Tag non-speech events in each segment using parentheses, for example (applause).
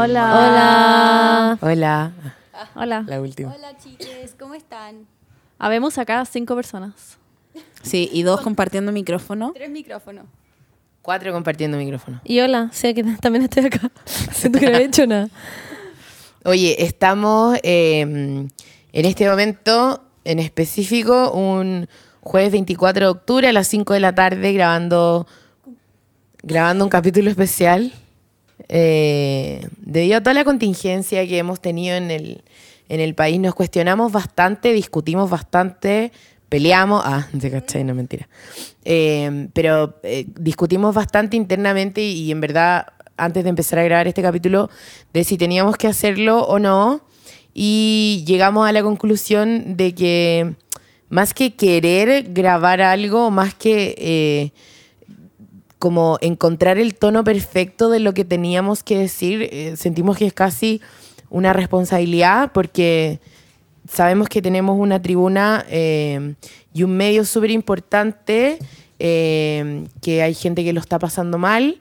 Hola. Hola. Hola. La última. Hola chiques, ¿cómo están? Habemos acá cinco personas. Sí, y dos compartiendo micrófono. Tres micrófonos. Cuatro compartiendo micrófono. Y hola, sé que (laughs) también estoy acá. (laughs) Siento que no he hecho nada. Oye, estamos eh, en este momento en específico un jueves 24 de octubre a las 5 de la tarde grabando, grabando un capítulo especial. Eh, debido a toda la contingencia que hemos tenido en el, en el país, nos cuestionamos bastante, discutimos bastante, peleamos. Ah, (laughs) te cachai, no mentira. Eh, pero eh, discutimos bastante internamente y, en verdad, antes de empezar a grabar este capítulo, de si teníamos que hacerlo o no. Y llegamos a la conclusión de que más que querer grabar algo, más que como encontrar el tono perfecto de lo que teníamos que decir, eh, sentimos que es casi una responsabilidad porque sabemos que tenemos una tribuna eh, y un medio súper importante, eh, que hay gente que lo está pasando mal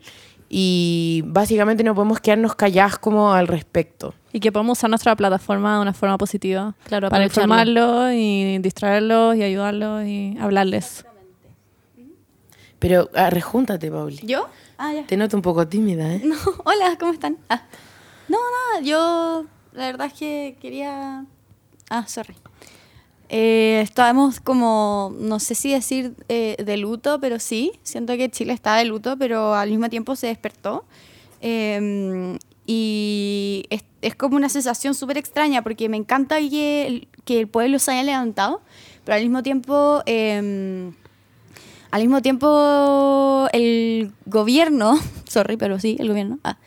y básicamente no podemos quedarnos callados como al respecto. Y que podemos usar nuestra plataforma de una forma positiva. Claro, para informarlos y distraerlos y ayudarlos y hablarles. Pero ah, rejúntate, Pauli. ¿Yo? Ah, ya. Te noto un poco tímida, ¿eh? (laughs) No, hola, ¿cómo están? Ah. No, nada, yo la verdad es que quería... Ah, sorry. Eh, estábamos como, no sé si decir eh, de luto, pero sí, siento que Chile está de luto, pero al mismo tiempo se despertó. Eh, y es, es como una sensación súper extraña porque me encanta que el, que el pueblo se haya levantado, pero al mismo tiempo... eh, al mismo tiempo, el gobierno, (laughs) sorry, pero sí, el gobierno, ah,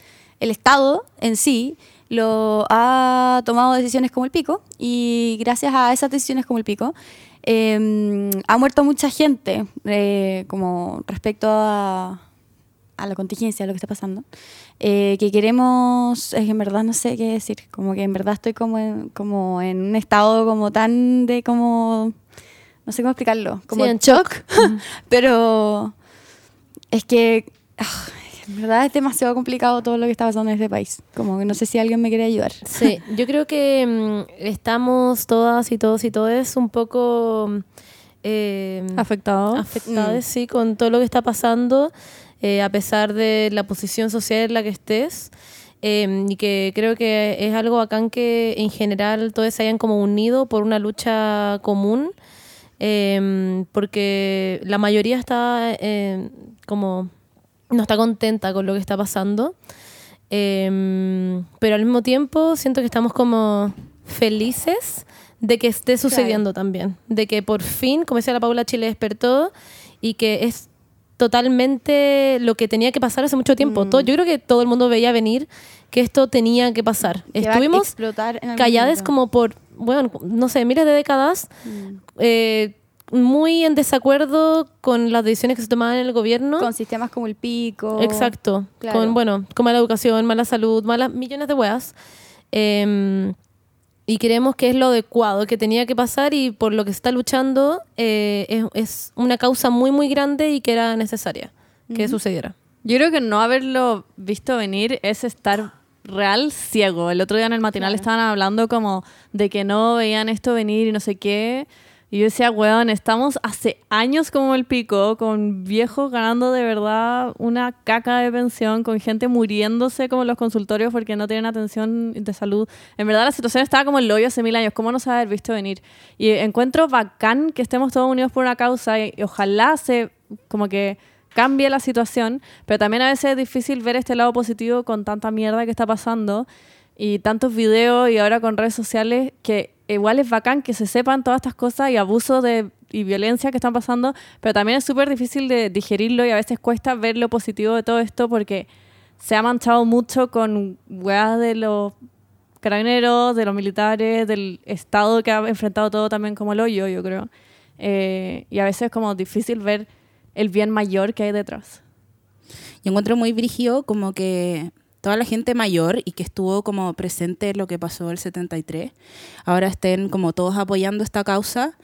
el Estado en sí, lo ha tomado decisiones como el pico y gracias a esas decisiones como el pico, eh, ha muerto mucha gente eh, como respecto a, a la contingencia, a lo que está pasando, eh, que queremos, es que en verdad no sé qué decir, como que en verdad estoy como en, como en un estado como tan de como, no sé cómo explicarlo, como Sí, en shock, (laughs) pero es que ah, en verdad es demasiado complicado todo lo que está pasando en este país, como que no sé si alguien me quiere ayudar. Sí, (laughs) yo creo que mm, estamos todas y todos y todes un poco mm, eh, Afectados. afectadas, sí, con todo lo que está pasando, eh, a pesar de la posición social en la que estés. eh, y que creo que es algo bacán que en general todos se hayan como unido por una lucha común, eh, porque la mayoría está eh, como no está contenta con lo que está pasando. Eh, pero al mismo tiempo siento que estamos como felices de que esté sucediendo también. De que por fin, como decía la Paula, Chile despertó y que es totalmente lo que tenía que pasar hace mucho tiempo. Mm. Todo- yo creo que todo el mundo veía venir que esto tenía que pasar. Que Estuvimos calladas como por, bueno, no sé, miles de décadas, Mm. eh, muy en desacuerdo con las decisiones que se tomaban en el gobierno. con sistemas como el pico. Exacto. Claro. Con, bueno, con mala educación, mala salud, malas millones de weas. Eh, y creemos que es lo adecuado, que tenía que pasar y por lo que se está luchando eh, es, es una causa muy, muy grande y que era necesaria que sucediera. Yo creo que no haberlo visto venir es estar real ciego. El otro día en el matinal Claro. estaban hablando como de que no veían esto venir y no sé qué. Y yo decía, weón, estamos hace años como el pico, con viejos ganando de verdad una caca de pensión, con gente muriéndose como en los consultorios porque no tienen atención de salud. En verdad la situación estaba como el hoyo hace mil años. ¿Cómo no se haber visto venir? Y encuentro bacán que estemos todos unidos por una causa y, y ojalá se como que cambie la situación, pero también a veces es difícil ver este lado positivo con tanta mierda que está pasando y tantos videos y ahora con redes sociales que igual es bacán que se sepan todas estas cosas y abusos de, y violencia que están pasando, pero también es súper difícil de digerirlo y a veces cuesta ver lo positivo de todo esto porque se ha manchado mucho con weas de los carabineros, de los militares, del Estado que ha enfrentado todo también como el hoyo, yo creo. Eh, y a veces es como difícil ver el bien mayor que hay detrás. Yo encuentro muy brígido como que toda la gente mayor y que estuvo como presente en lo que pasó el 73, ahora estén como todos apoyando esta causa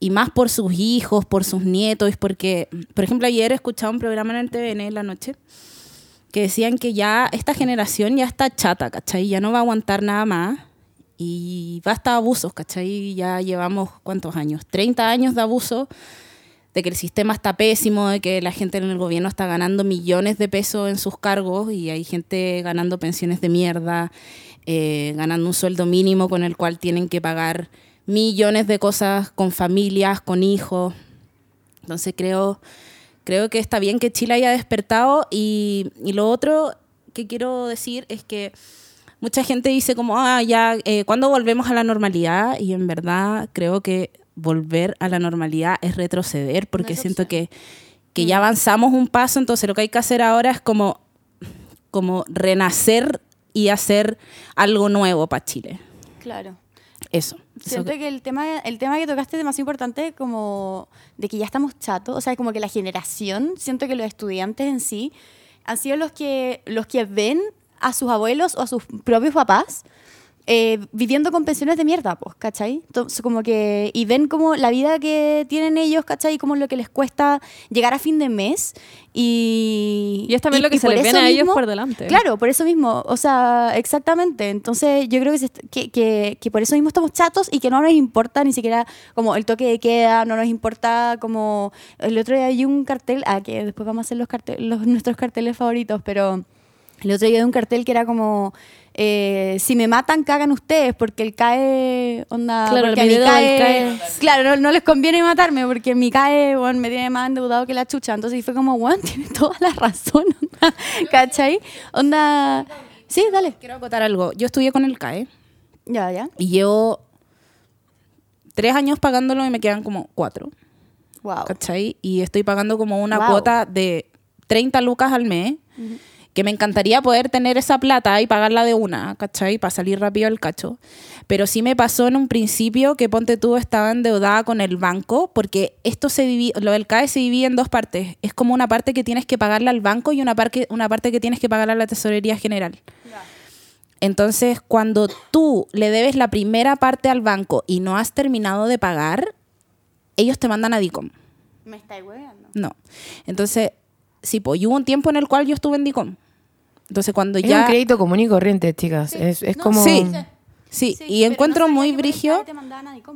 y más por sus hijos, por sus nietos, porque, por ejemplo, ayer escuchaba un programa en el TVN en la noche que decían que ya esta generación ya está chata, ¿cachai? Ya no va a aguantar nada más y basta abusos, ¿cachai? Ya llevamos, ¿cuántos años? 30 años de abuso, de que el sistema está pésimo, de que la gente en el gobierno está ganando millones de pesos en sus cargos y hay gente ganando pensiones de mierda, eh, ganando un sueldo mínimo con el cual tienen que pagar millones de cosas con familias, con hijos. Entonces creo, creo que está bien que Chile haya despertado y, lo otro que quiero decir es que mucha gente dice como, ah, ya, eh, ¿cuándo volvemos a la normalidad? Y en verdad creo que volver a la normalidad es retroceder, porque siento que, que ya avanzamos un paso, entonces lo que hay que hacer ahora es como, como renacer y hacer algo nuevo para Chile. Claro. Eso. eso Siento que el tema, el tema que tocaste es demasiado importante como de que ya estamos chatos, o sea, como que la generación, siento que los estudiantes en sí han sido los que, los que ven a sus abuelos o a sus propios papás eh, viviendo con pensiones de mierda, pues, ¿cachai? Entonces, como que, y ven como la vida que tienen ellos, ¿cachai? Y como lo que les cuesta llegar a fin de mes. Y, Y es también lo que se les viene a ellos por delante. Claro, por eso mismo, o sea, exactamente. Entonces, yo creo que, se que, que, que por eso mismo estamos chatos y que no nos importa ni siquiera como el toque de queda, no nos importa como el otro día hay un cartel, ah, que después vamos a hacer los, cartel, los nuestros carteles favoritos, pero el otro día hay un cartel que era como eh, si me matan cagan ustedes porque el CAE onda Claro, porque el a CAE, CAE. claro no, no les conviene matarme porque mi CAE bueno, me tiene más endeudado que la chucha entonces fue como bueno (laughs) tiene toda la razón onda, (laughs) ¿cachai? onda sí dale Quiero acotar algo. Yo estudié con el CAE ya ya y llevo tres años pagándolo y me quedan como cuatro. wow ¿cachai? Y estoy pagando como una Wow. cuota de 30 lucas al mes, que me encantaría poder tener esa plata y pagarla de una, ¿cachai? Para salir rápido al cacho. Pero sí me pasó en un principio que Ponte tú estaba endeudada con el banco, porque esto se divide, lo del CAE se divide en dos partes. Es como una parte que tienes que pagarle al banco y una, parte una parte que tienes que pagarle a la tesorería general. Entonces, cuando tú le debes la primera parte al banco y no has terminado de pagar, ellos te mandan a DICOM. me estáis hueveando No. Entonces, sí, pues y hubo un tiempo en el cual yo estuve en DICOM. Entonces, cuando Es ya... un crédito común y corriente, chicas. Es, es No, como... Sí, sí, y encuentro muy brigio...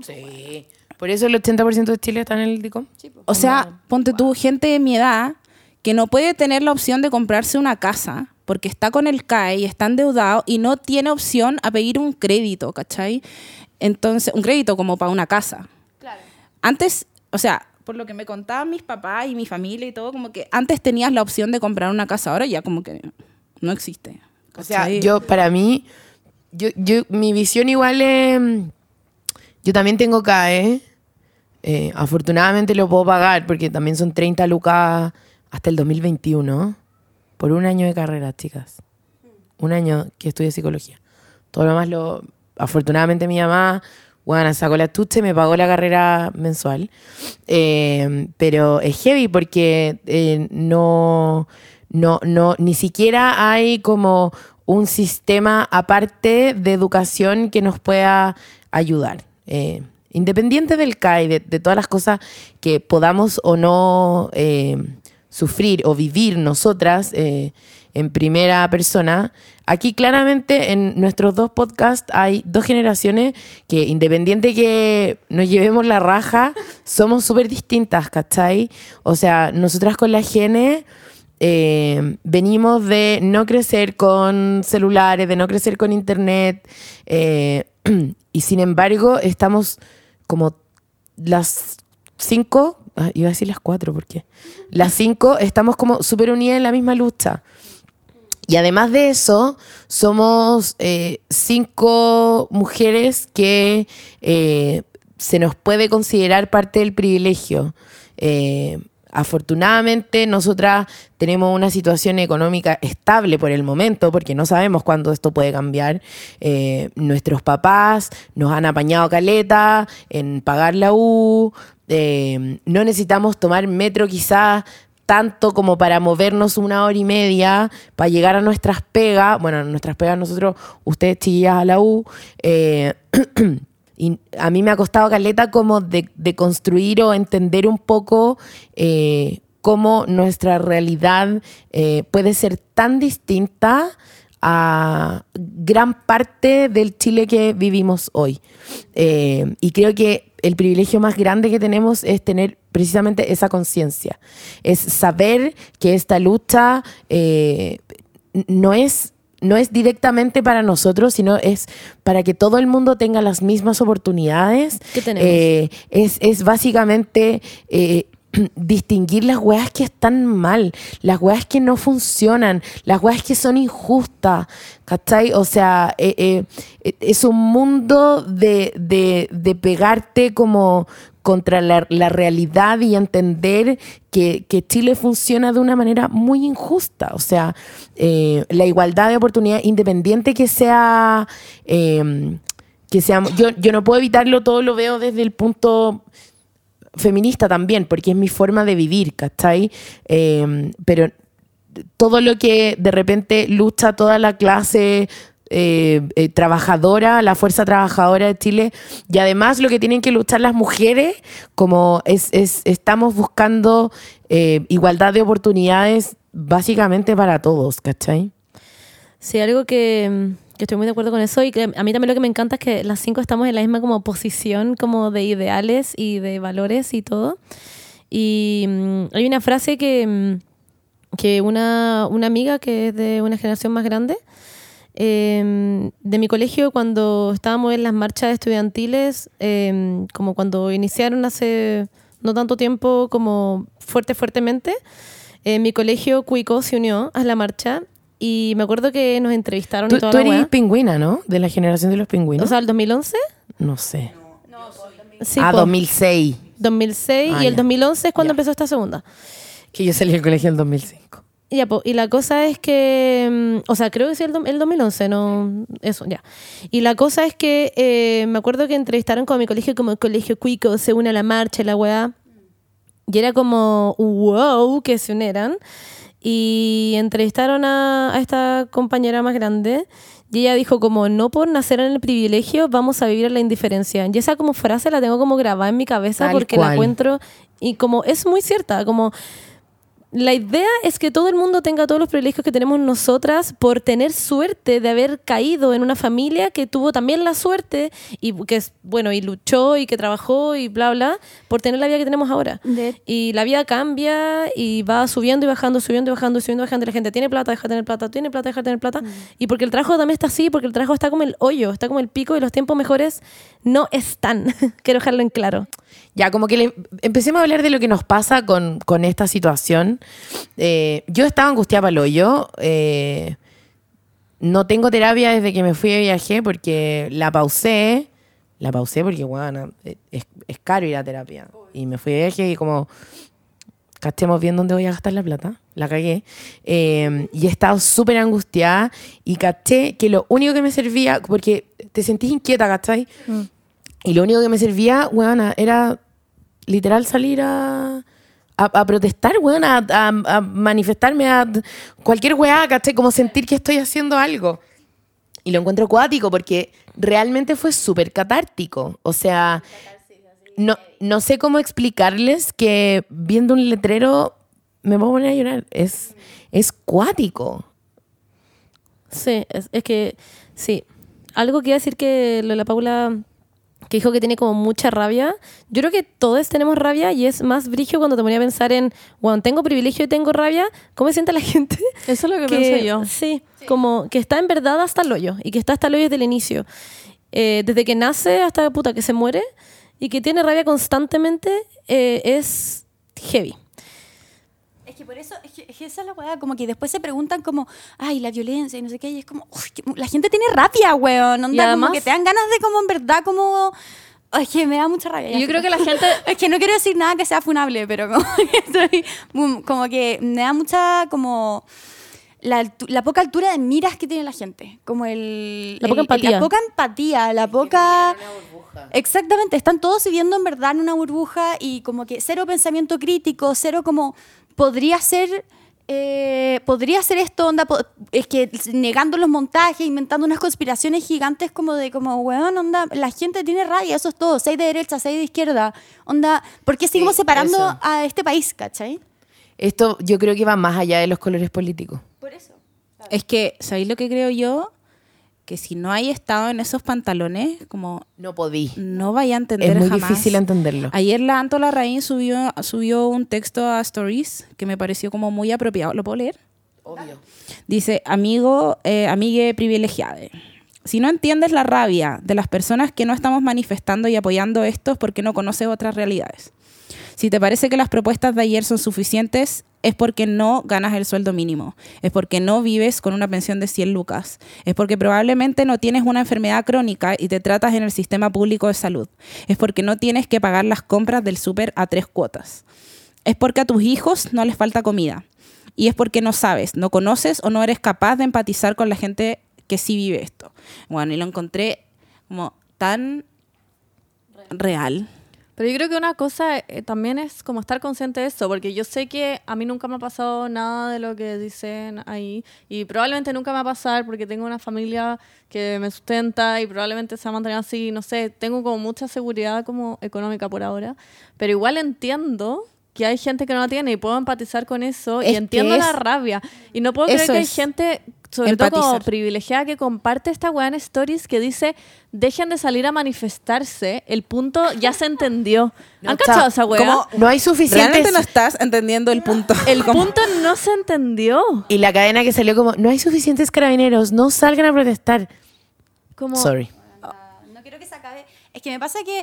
Sí. Por eso el 80% de Chile está en el DICOM. O sea, ponte tú, gente de mi edad que no puede tener la opción de comprarse una casa porque está con el CAE y está endeudado y no tiene opción a pedir un crédito, ¿cachai? Entonces, un crédito como para una casa. claro Antes, o sea, por lo que me contaban mis papás y mi familia y todo, como que antes tenías la opción de comprar una casa, ahora ya como que no existe. O sea, ¿cachai? yo, para mí, yo, yo, mi visión igual es... Yo también tengo CAE. Eh, afortunadamente lo puedo pagar porque también son 30 lucas hasta el 2021. Por un año de carrera, chicas. Un año que estudié psicología. Todo lo demás lo... Afortunadamente mi mamá, bueno, sacó la tucha y me pagó la carrera mensual. Eh, pero es heavy porque eh, no, no, no, ni siquiera hay como un sistema aparte de educación que nos pueda ayudar. Eh, independiente del CAI, de, de todas las cosas que podamos o no sufrir o vivir nosotras en primera persona, aquí claramente en nuestros dos podcasts hay dos generaciones que independiente que nos llevemos la raja, (laughs) somos súper distintas, ¿cachai? O sea, nosotras con la gene... Eh, venimos de no crecer con celulares, de no crecer con internet, eh, (clears throat) y sin embargo estamos como las cinco, ah, iba a decir las cuatro, porque las cinco estamos como súper unidas en la misma lucha. Y además de eso, somos eh, cinco mujeres que eh, se nos puede considerar parte del privilegio. Eh, afortunadamente, nosotras tenemos una situación económica estable por el momento, porque no sabemos cuándo esto puede cambiar. Nuestros papás nos han apañado caleta en pagar la U. no necesitamos tomar metro quizás tanto como para movernos una hora y media para llegar a nuestras pegas, bueno, nuestras pegas nosotros, ustedes chillas a la U, eh, (clears throat) y a mí me ha costado caleta como de, construir o entender un poco eh, cómo nuestra realidad eh, puede ser tan distinta a gran parte del Chile que vivimos hoy. Y creo que el privilegio más grande que tenemos es tener precisamente esa conciencia, es saber que esta lucha eh, no es no es directamente para nosotros, sino es para que todo el mundo tenga las mismas oportunidades. ¿Qué tenemos? Eh, es, es básicamente eh, (clears throat) distinguir las weas que están mal, las weas que no funcionan, las weas que son injustas, ¿cachai? O sea, eh, eh, eh, es un mundo de, de- de pegarte como contra la, la realidad y entender que, que Chile funciona de una manera muy injusta. O sea, eh, la igualdad de oportunidad, independiente que sea... que sea yo, yo no puedo evitarlo, todo lo veo desde el punto feminista también, porque es mi forma de vivir, ¿cachai? Eh, pero todo lo que de repente lucha toda la clase eh, eh, trabajadora, la fuerza trabajadora de Chile, y además lo que tienen que luchar las mujeres, como es, es- estamos buscando eh, igualdad de oportunidades básicamente para todos, ¿cachai? Sí, algo que, que estoy muy de acuerdo con eso y que a mí también lo que me encanta es que las cinco estamos en la misma como posición como de ideales y de valores y todo. Y mm, hay una frase que, mm, que una, una amiga que es de una generación más grande, eh, de mi colegio cuando estábamos en las marchas estudiantiles, eh, como cuando iniciaron hace no tanto tiempo como fuerte, fuertemente, eh, mi colegio Cuico se unió a la marcha y me acuerdo que nos entrevistaron Tú, y toda tú la eres weá. pingüina, ¿no? De la generación de los pingüinos. O sea, el 2011. no sé. Sí, ah, po. 2006. 2006 Ah, y el ya. 2011 es cuando Ya. empezó esta segunda. Que yo salí del colegio en 2005. Y, ya, po, y la cosa es que, mm, o sea, creo que sí el, do- el 2011, no, eso, ya. Y la cosa es que eh, me acuerdo que entrevistaron con mi colegio como Colegio Cuico, se une a la marcha, la weá. Y era como, wow, que se unieran. Y entrevistaron a, a esta compañera más grande y ella dijo como, no por nacer en el privilegio vamos a vivir en la indiferencia. Y esa como frase la tengo como grabada en mi cabeza Tal porque cual. la encuentro y como es muy cierta, como la idea es que todo el mundo tenga todos los privilegios que tenemos nosotras por tener suerte de haber caído en una familia que tuvo también la suerte y que es bueno y luchó y que trabajó y bla bla por tener la vida que tenemos ahora. De- Y la vida cambia y va subiendo y bajando, subiendo y bajando, subiendo y bajando. Y la gente tiene plata, deja de tener plata, tiene plata, deja de tener plata. Y porque el trabajo también está así, porque el trabajo está como el hoyo, está como el pico y los tiempos mejores no están. (laughs) Quiero dejarlo en claro. Ya, como que le- empecemos a hablar de lo que nos pasa con, con esta situación. Eh, yo estaba angustiada para el hoyo. eh, no tengo terapia desde que me fui de viaje porque la pausé. La pausé porque, bueno, es, es caro ir a terapia. Y me fui de viaje y como, cachemos bien dónde voy a gastar la plata. La cagué. Eh, y he estado súper angustiada y caché que lo único que me servía, porque te sentís inquieta, ¿cachai? Y lo único que me servía, weona, era literal salir a, a, protestar, a- a manifestarme a cualquier weá, ¿cachai? Como sentir que estoy haciendo algo. Y lo encuentro cuático porque realmente fue súper catártico. O sea, no, no sé cómo explicarles que viendo un letrero me voy a poner a llorar. Es, es cuático. Sí, es, es que, sí. Algo que iba a decir que lo de la Paula, que dijo que tiene como mucha rabia. Yo creo que todos tenemos rabia y es más brillo cuando te ponía a pensar en, bueno, tengo privilegio y tengo rabia, ¿cómo se siente la (laughs) gente? Eso es lo que, pienso yo. Sí, como que está en verdad hasta el hoyo y que está hasta el hoyo desde el inicio. Eh, desde que nace hasta puta que se muere y que tiene rabia constantemente eh, es heavy. Es por eso, es que, es esa es la weá, como que después se preguntan como, ay, la violencia y no sé qué, y es como, uy, que la gente tiene rabia, weón, onda, Y además- como que te dan ganas de como en verdad como, ay, que me da mucha rabia. Yo creo que la gente (laughs) Es que no quiero decir nada que sea funable, pero como (laughs) que estoy, mm, como que me da mucha como la, la poca altura de miras que tiene la gente, como el La poca el- empatía. la poca empatía, la poca Exactamente, están todos viviendo en verdad en una burbuja y como que cero pensamiento crítico, cero como podría ser eh, podría ser esto, onda, es que negando los montajes, inventando unas conspiraciones gigantes como de como, weón, onda, la gente tiene rabia, eso es todo, seis de derecha, seis de izquierda, onda, ¿por qué seguimos Sí, separando eso. a este país, cachai? esto yo creo que va más allá de los colores políticos. Por eso. Es que, ¿sabéis lo que creo yo? Que si no hay estado en esos pantalones, como No podí. no vaya a entender Es muy jamás. difícil entenderlo. Ayer la Anto Larraín subió, subió un texto a Stories que me pareció como muy apropiado. ¿Lo puedo leer? Obvio. Dice, amigo, eh, amigue privilegiade. Si no entiendes la rabia de las personas que no estamos manifestando y apoyando esto es porque no conoces otras realidades. Si te parece que las propuestas de ayer son suficientes, es porque no ganas el sueldo mínimo, es porque no vives con una pensión de 100 lucas, es porque probablemente no tienes una enfermedad crónica y te tratas en el sistema público de salud, es porque no tienes que pagar las compras del súper a tres cuotas, es porque a tus hijos no les falta comida y es porque no sabes, no conoces o no eres capaz de empatizar con la gente que sí vive esto. Bueno, y lo encontré como tan real. Pero yo creo que una cosa eh, también es como estar consciente de eso, porque yo sé que a mí nunca me ha pasado nada de lo que dicen ahí y probablemente nunca me va a pasar porque tengo una familia que me sustenta y probablemente se va a mantener así, no sé, tengo como mucha seguridad como económica por ahora, pero igual entiendo que hay gente que no la tiene y puedo empatizar con eso Es y entiendo la es- rabia y no puedo creer que hay es gente sobre todo como privilegiada que comparte esta weá en stories que dice dejen de salir a manifestarse, el punto ya se entendió. No, ¿Han cachado esa weá? Como no hay suficientes... Realmente no estás entendiendo el punto. El punto no se entendió. Y la cadena que salió como, no hay suficientes carabineros, no salgan a protestar. Como, Sorry. No quiero que se acabe. Es que me pasa que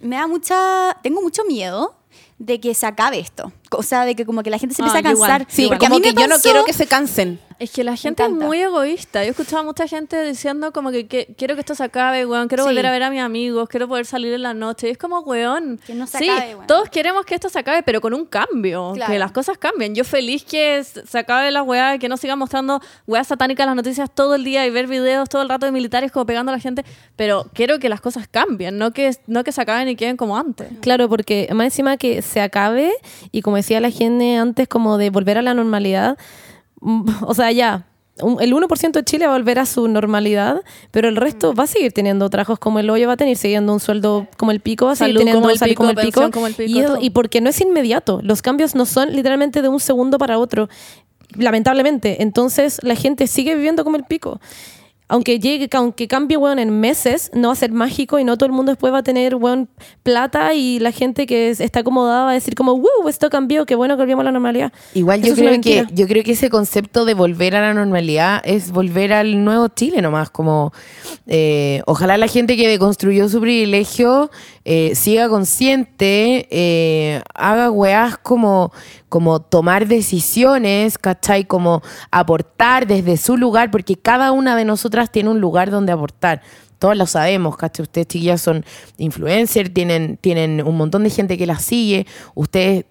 me da mucha. Tengo mucho miedo de que se acabe esto. O sea, de que como que la gente se empiece Ah, a yo igual, cansar. Sí, igual. Porque a mí que me yo no quiero que se cansen. Es que la gente es muy egoísta. Yo he escuchado a mucha gente diciendo como que, que quiero que esto se acabe, weón. Quiero Sí. volver a ver a mis amigos. Quiero poder salir en la noche. Y es como, weón. Que no se sí, acabe, weón. todos queremos que esto se acabe, pero con un cambio. Claro. Que las cosas cambien. Yo feliz que se acabe la weá, que no sigan mostrando weas satánicas en las noticias todo el día y ver videos todo el rato de militares como pegando a la gente. Pero quiero que las cosas cambien, no que, no que se acaben y queden como antes. Claro, porque más encima que se acabe y como decía la gente antes, como de volver a la normalidad, (laughs) o sea, ya, un- el 1% de Chile va a volver a su normalidad, pero el resto va a seguir teniendo trabajos como el hoyo, va a tener siguiendo un sueldo como el pico, va a seguir Salud teniendo como el pico, como el pico, y, eso- todo. y porque no es inmediato, los cambios no son literalmente de un segundo para otro, lamentablemente, entonces la gente sigue viviendo como el pico. Aunque llegue, aunque cambie, weón, en meses, no va a ser mágico y no todo el mundo después va a tener, weón, plata y la gente que es- está acomodada va a decir como, wow, esto cambió, qué bueno que volvimos a la normalidad. Igual Eso yo creo que yo creo que ese concepto de volver a la normalidad es volver al nuevo Chile nomás, como eh, ojalá la gente que deconstruyó su privilegio eh, siga consciente, eh, haga weás como, como tomar decisiones, ¿cachai? Como aportar desde su lugar, porque cada una de nosotras tiene un lugar donde aportar. Todos lo sabemos, ¿cachai? Ustedes chiquillas son influencers, tienen, tienen un montón de gente que las sigue, ustedes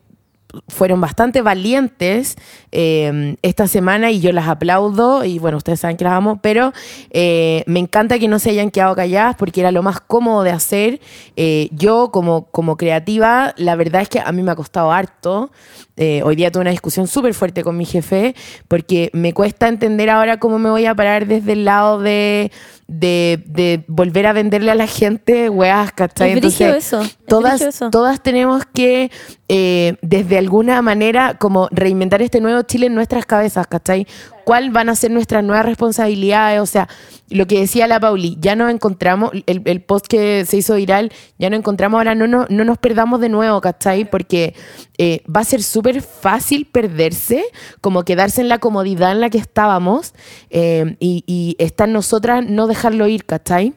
fueron bastante valientes eh, esta semana y yo las aplaudo y bueno, ustedes saben que las amo, pero eh, me encanta que no se hayan quedado calladas porque era lo más cómodo de hacer. Eh, yo como, como creativa, la verdad es que a mí me ha costado harto. Eh, hoy día tuve una discusión súper fuerte con mi jefe porque me cuesta entender ahora cómo me voy a parar desde el lado de, de, de volver a venderle a la gente weas, ¿cachai? Es brígido eso, es todas, eso. todas tenemos que, eh, desde alguna manera, como reinventar este nuevo Chile en nuestras cabezas, ¿cachai? ¿Cuál van a ser nuestras nuevas responsabilidades? O sea, lo que decía la Pauli, ya nos encontramos, el, post que se hizo viral, ya nos encontramos, ahora no, no, no nos perdamos de nuevo, ¿cachai? Porque eh, va a ser súper fácil perderse, como quedarse en la comodidad en la que estábamos eh, y, y estar nosotras, no dejarlo ir, ¿cachai?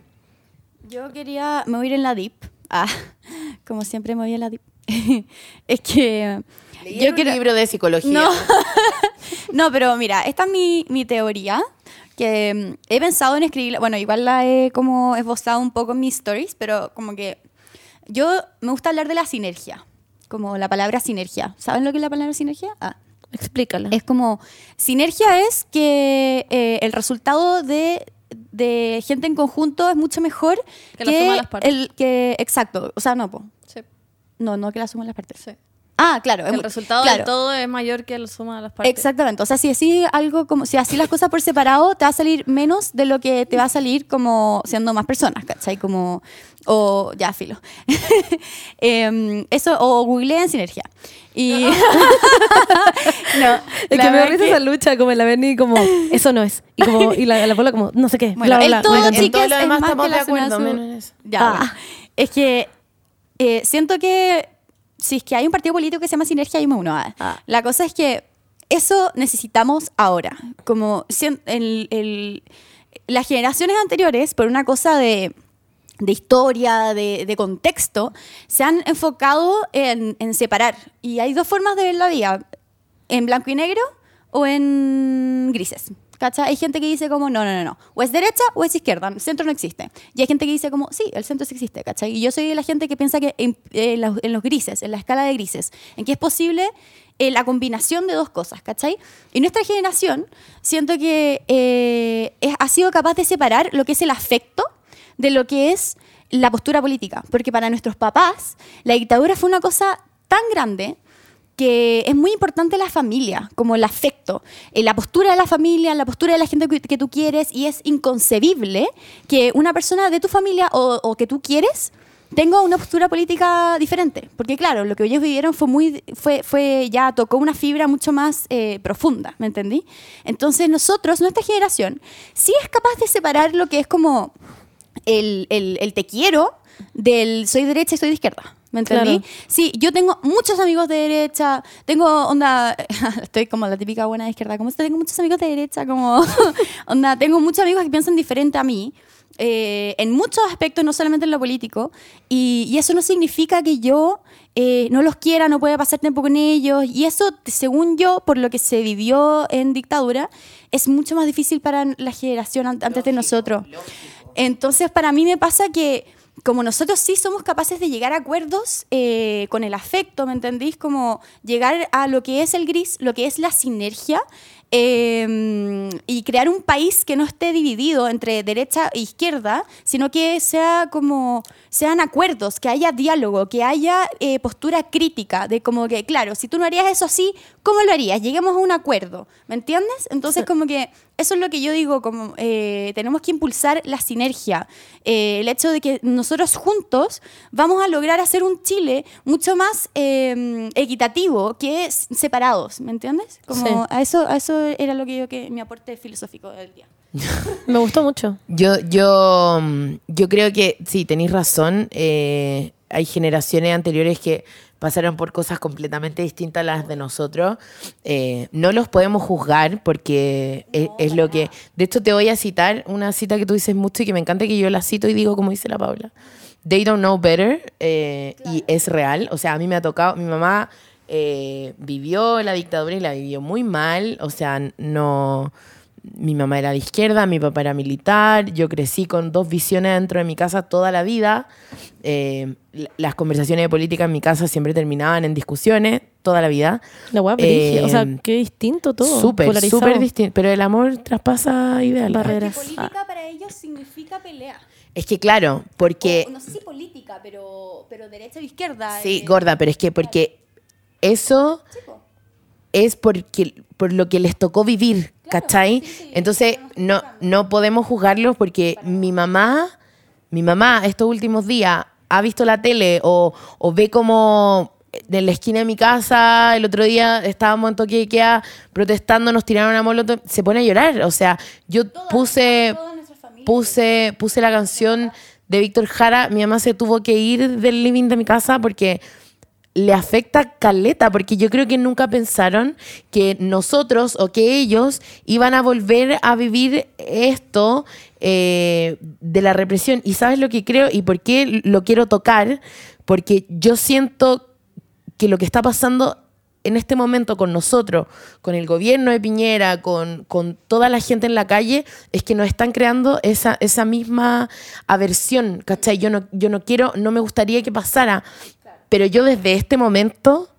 Yo quería, me voy a en la DIP. Ah, (laughs) como siempre me voy en la DIP. (laughs) es que Yo quiero libro de psicología. No. (laughs) no, pero mira, esta es mi, mi teoría, que mm, he pensado en escribirla, bueno, igual la he como esbozado un poco en mis stories, pero como que yo me gusta hablar de la sinergia, como la palabra sinergia. ¿Saben lo que es la palabra sinergia? Ah. Explícala. Es como, sinergia es que eh, el resultado de, de gente en conjunto es mucho mejor Que la suma de las partes. el que, exacto, o sea, no, po. No, no que la suma de las partes. sí. Ah, claro. es El resultado claro. de todo es mayor que la suma de las partes. Exactamente. O sea, si así algo como, si así las cosas por separado, te va a salir menos de lo que te va a salir como siendo más personas, ¿cachai? Como, o ya, filo. (laughs) Em, eso, o googleen sinergia. Y. (laughs) (laughs) no, Es la que me risa que- esa lucha, como la Berni, como, eso no es. Y como, y la, la Paula como, no sé qué, Bueno, bla, bla, el bla. todo. En todo lo es demás más estamos que de acuerdo, sur. menos en eso. Ya, Ah. bueno. Es que eh, siento que si es que hay un partido político que se llama Sinergia, me uno. Ah. La cosa es que eso necesitamos ahora. Como sien- el- el- las generaciones anteriores, por una cosa de, de historia, de, de contexto, se han enfocado en, en separar. Y hay dos formas de ver la vida, en blanco y negro o en grises. ¿Cachai? Hay gente que dice como, no, no, no, no. O es derecha o es izquierda. El centro no existe. Y hay gente que dice como, sí, el centro sí existe. ¿Cachai? Y yo soy de la gente que piensa que en, en los, grises, en la escala de grises, en que es posible eh, la combinación de dos cosas. ¿Cachai? Y nuestra generación, siento que eh, ha sido capaz de separar lo que es el afecto de lo que es la postura política. Porque para nuestros papás, la dictadura fue una cosa tan grande que es muy importante la familia, como el afecto, eh, la postura de la familia, la postura de la gente que, tú quieres, y es inconcebible que una persona de tu familia o, o que tú quieres tenga una postura política diferente. Porque claro, lo que ellos vivieron fue muy, fue, fue ya tocó una fibra mucho más eh, profunda, ¿me entendí? Entonces nosotros, nuestra generación, sí es capaz de separar lo que es como el, el- el te quiero del soy derecha y soy de izquierda. ¿Me entendí? Claro. Sí, yo tengo muchos amigos de derecha, tengo onda, (laughs) estoy como la típica buena de izquierda, como tengo muchos amigos de derecha, como (laughs) onda, tengo muchos amigos que piensan diferente a mí. eh, en muchos aspectos, no solamente en lo político, y, y eso no significa que yo eh, no los quiera, no pueda pasar tiempo con ellos, y eso, según yo, por lo que se vivió en dictadura, es mucho más difícil para la generación an- antes de nosotros. Entonces, para mí me pasa que como nosotros sí somos capaces de llegar a acuerdos eh, con el afecto, ¿me entendís? Como llegar a lo que es el gris, lo que es la sinergia. eh, y crear un país que no esté dividido entre derecha e izquierda, sino que sea como sean acuerdos, que haya diálogo, que haya eh, postura crítica, de como que, claro, si tú no harías eso así, ¿cómo lo harías? Lleguemos a un acuerdo, ¿me entiendes? Entonces, como que eso es lo que yo digo, como eh, tenemos que impulsar la sinergia, eh, el hecho de que nosotros juntos vamos a lograr hacer un Chile mucho más eh, equitativo que separados, ¿me entiendes? Como Sí. a eso a eso era lo que yo que mi aporte filosófico del día. (laughs) Me gustó mucho. Yo, yo, yo creo que sí, tenéis razón. eh, hay generaciones anteriores que pasaron por cosas completamente distintas a las de nosotros. Eh, no los podemos juzgar porque es, es lo que... De hecho, te voy a citar una cita que tú dices mucho y que me encanta que yo la cito y digo como dice la Paula. They don't know better. eh, Y es real. O sea, a mí me ha tocado... Mi mamá eh, vivió la dictadura y la vivió muy mal. O sea, no mi mamá era de izquierda, mi papá era militar, yo crecí con dos visiones dentro de mi casa toda la vida. Eh, las conversaciones de política en mi casa siempre terminaban en discusiones toda la vida. La Eh, brígida. O sea, qué distinto todo. Súper, polarizado. súper distinto. Pero el amor traspasa ideales. Barreras. política para ellos significa pelea. Es que claro, porque... O, no sé si política, pero, pero derecha o izquierda. Sí, eh, gorda, pero es que porque eso po. es porque, por lo que les tocó vivir, Claro, ¿cachai? sí, sí, Entonces, no no, podemos juzgarlos porque mi mamá, mi mamá estos últimos días ha visto la tele o, o ve como en la esquina de mi casa, el otro día estábamos en toque de queda protestando, nos tiraron a molotov, se pone a llorar. O sea, yo puse, toda puse, puse la canción de Víctor Jara, mi mamá se tuvo que ir del living de mi casa porque le afecta caleta, porque yo creo que nunca pensaron que nosotros o que ellos iban a volver a vivir esto eh, de la represión. Y sabes lo que creo y por qué lo quiero tocar, porque yo siento que lo que está pasando en este momento con nosotros, con el gobierno de Piñera, con, con toda la gente en la calle, es que nos están creando esa, esa misma aversión, ¿cachai? Yo no, yo no quiero, no me gustaría que pasara, pero yo desde este momento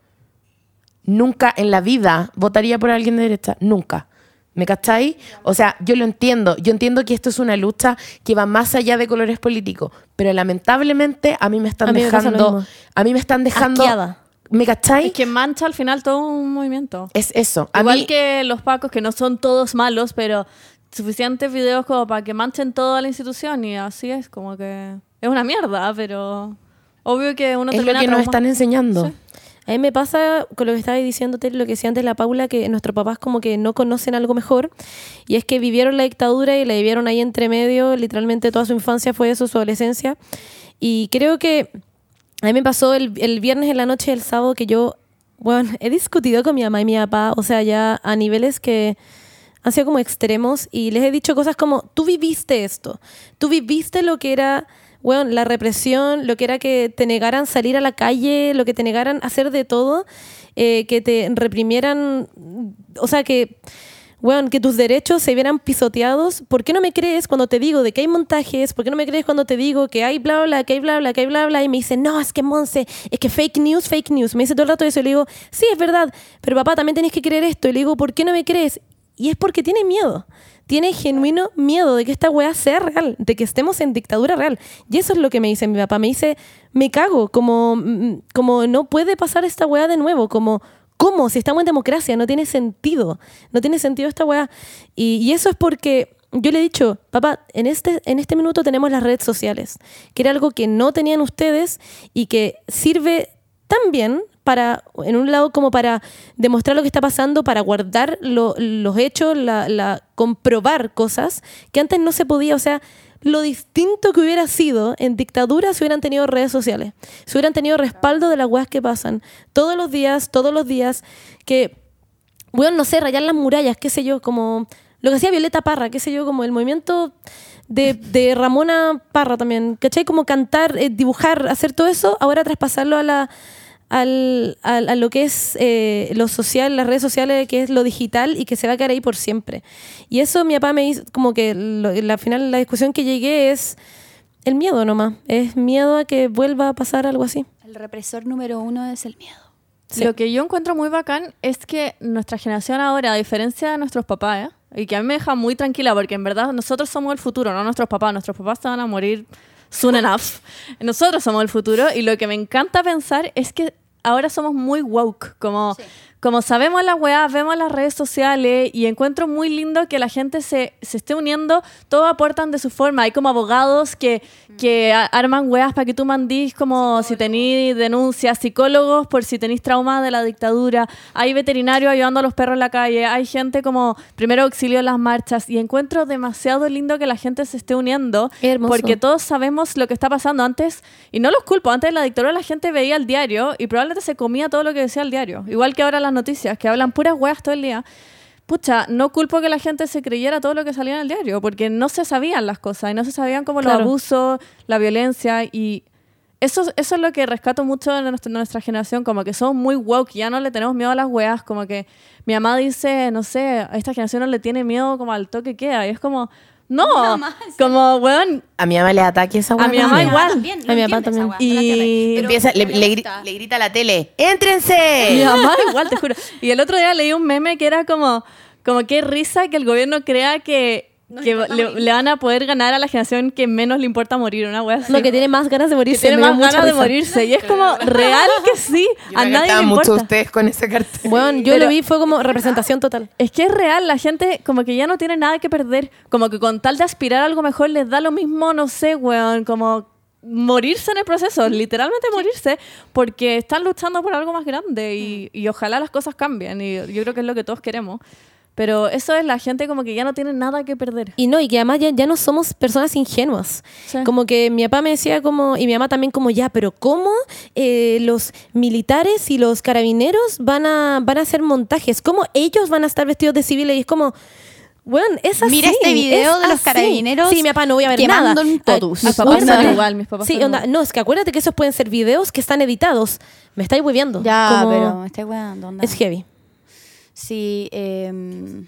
nunca en la vida votaría por alguien de derecha, nunca. ¿Me cacháis? O sea, yo lo entiendo. Yo entiendo que esto es una lucha que va más allá de colores políticos, pero lamentablemente a mí me están A mí me pasa lo dejando, a mí me están dejando Asqueada. ¿Me cachai? Es que mancha al final todo un movimiento. Es eso. A Igual mí, que los pacos, que no son todos malos, pero suficientes videos como para que manchen toda la institución y así es, como que es una mierda, pero obvio que uno es lo que nos están enseñando. Sí. A mí me pasa con lo que estaba diciéndote, lo que decía antes la Paula, que nuestros papás como que no conocen algo mejor, y es que vivieron la dictadura y la vivieron ahí entre medio, literalmente toda su infancia fue eso, su adolescencia, y creo que a mí me pasó el, el viernes en la noche del sábado que yo, bueno, he discutido con mi mamá y mi papá, o sea, ya a niveles que han sido como extremos y les he dicho cosas como, tú viviste esto, tú viviste lo que era, bueno, la represión, lo que era que te negaran salir a la calle, lo que te negaran hacer de todo, eh, que te reprimieran, o sea, que, bueno, que tus derechos se vieran pisoteados. ¿Por qué no me crees cuando te digo de que hay montajes? ¿Por qué no me crees cuando te digo que hay bla, bla, que hay bla, bla, que hay bla, bla? Y me dice, no, es que Monse, es que fake news, fake news. Me dice todo el rato eso y le digo, sí, es verdad, pero papá, también tenés que creer esto. Y le digo, ¿por qué no me crees? Y es porque tiene miedo. Tiene genuino miedo de que esta weá sea real, de que estemos en dictadura real. Y eso es lo que me dice mi papá. Me dice, me cago, como, mm, como no puede pasar esta weá de nuevo, como, ¿cómo? Si estamos en democracia, no tiene sentido. No tiene sentido esta weá. Y, y eso es porque yo le he dicho, papá, en este, en este minuto tenemos las redes sociales, que era algo que no tenían ustedes y que sirve tan bien para, en un lado, como para demostrar lo que está pasando, para guardar lo- los hechos, la, comprobar cosas que antes no se podía. O sea, lo distinto que hubiera sido en dictadura si hubieran tenido redes sociales, si hubieran tenido respaldo de las weas que pasan todos los días, todos los días, que, bueno, no sé, rayar las murallas, qué sé yo, como lo que hacía Violeta Parra, qué sé yo, como el movimiento de, de Ramona Parra también, ¿cachai? Como cantar, eh, dibujar, hacer todo eso, ahora traspasarlo a la al, al- a lo que es eh, lo social, las redes sociales, que es lo digital y que se va a quedar ahí por siempre. Y eso mi papá me hizo, como que lo- la final la discusión que llegué es el miedo nomás, es miedo a que vuelva a pasar algo así. El represor número uno es el miedo. Sí. Lo que yo encuentro muy bacán es que nuestra generación ahora, a diferencia de nuestros papás, ¿eh? y que a mí me deja muy tranquila, porque en verdad nosotros somos el futuro, no nuestros papás. Nuestros papás se van a morir soon enough. Nosotros somos el futuro, y lo que me encanta pensar es que ahora somos muy woke, como, como sabemos las weas, vemos las redes sociales, y encuentro muy lindo que la gente se, se esté uniendo, todos aportan de su forma. Hay como abogados que, que a- arman weas para que tú mandís como si tenís denuncias, psicólogos por si tenís trauma de la dictadura, hay veterinarios ayudando a los perros en la calle, hay gente como primero auxilio en las marchas y encuentro demasiado lindo que la gente se esté uniendo Hermoso. porque todos sabemos lo que está pasando antes y no los culpo, antes de la dictadura la gente veía el diario y probablemente se comía todo lo que decía el diario, igual que ahora las noticias que hablan puras weas todo el día. Pucha, no culpo que la gente se creyera todo lo que salía en el diario, porque no se sabían las cosas y no se sabían como los Claro. abusos, la violencia y eso, eso es lo que rescato mucho de nuestra, nuestra generación, como que somos muy woke, ya no le tenemos miedo a las weas, como que mi mamá dice, no sé, a esta generación no le tiene miedo como al toque queda, y es como, no, como, weón, A mi mamá le ataque esa A mi mamá igual. También, A mi papá también. Y- Empieza, le, le gri- le grita a la tele, ¡éntrense! Mi mamá igual, te juro. Y el otro día leí un meme que era como, como qué risa que el gobierno crea que, Nos que importa le, morir. le van a poder ganar a la generación que menos le importa morir, una wea así. Lo que tiene más ganas de Que morirse. tiene más ganas de morirse. Y es como, real que sí, (laughs) Yo a me nadie le encantaba mucho importa. ustedes con ese cartel. Bueno, yo Pero- lo vi, fue como representación total. (laughs) Es que es real, la gente como que ya no tiene nada que perder, como que con tal de aspirar a algo mejor les da lo mismo, no sé, weón, como morirse en el proceso, literalmente morirse, porque están luchando por algo más grande y, y ojalá las cosas cambien y yo creo que es lo que todos queremos. Pero eso es la gente como que ya no tiene nada que perder. Y no, y que además ya, ya no somos personas ingenuas. Sí. Como que mi papá me decía como, y mi mamá también como, ya, pero ¿cómo eh, los militares y los carabineros van a, van a hacer montajes? ¿Cómo ellos van a estar vestidos de civiles? Y es como, bueno, es así. Mira este video es de los así. carabineros Sí, mi papá no voy a ver nada. todos. Mis papás son igual, mis papás Sí, son onda, igual. no, es que acuérdate que esos pueden ser videos que están editados. Me estáis hueviando. Ya, Como- pero me weando. onda. Es heavy. Sí, em,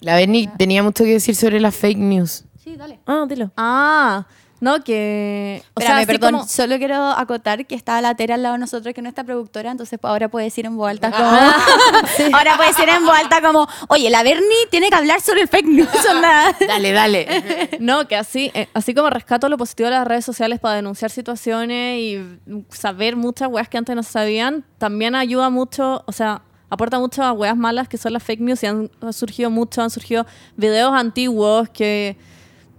La Berni tenía mucho que decir sobre las fake news. sí, dale. Ah, dilo. Ah, No, que... O Espérame, así perdón, como- solo quiero acotar que estaba la Tera al lado de nosotros, que es nuestra productora, entonces pues, ahora puede decir en voz alta como... (laughs) Ahora puede decir en voz alta como, oye, la Bernie tiene que hablar sobre el fake news, onda. (laughs) Dale, dale. No, que así, eh, así como rescato lo positivo de las redes sociales para denunciar situaciones y saber muchas weas que antes no sabían, también ayuda mucho, o sea, aporta mucho a weas malas que son las fake news y han, han surgido mucho, han surgido videos antiguos que,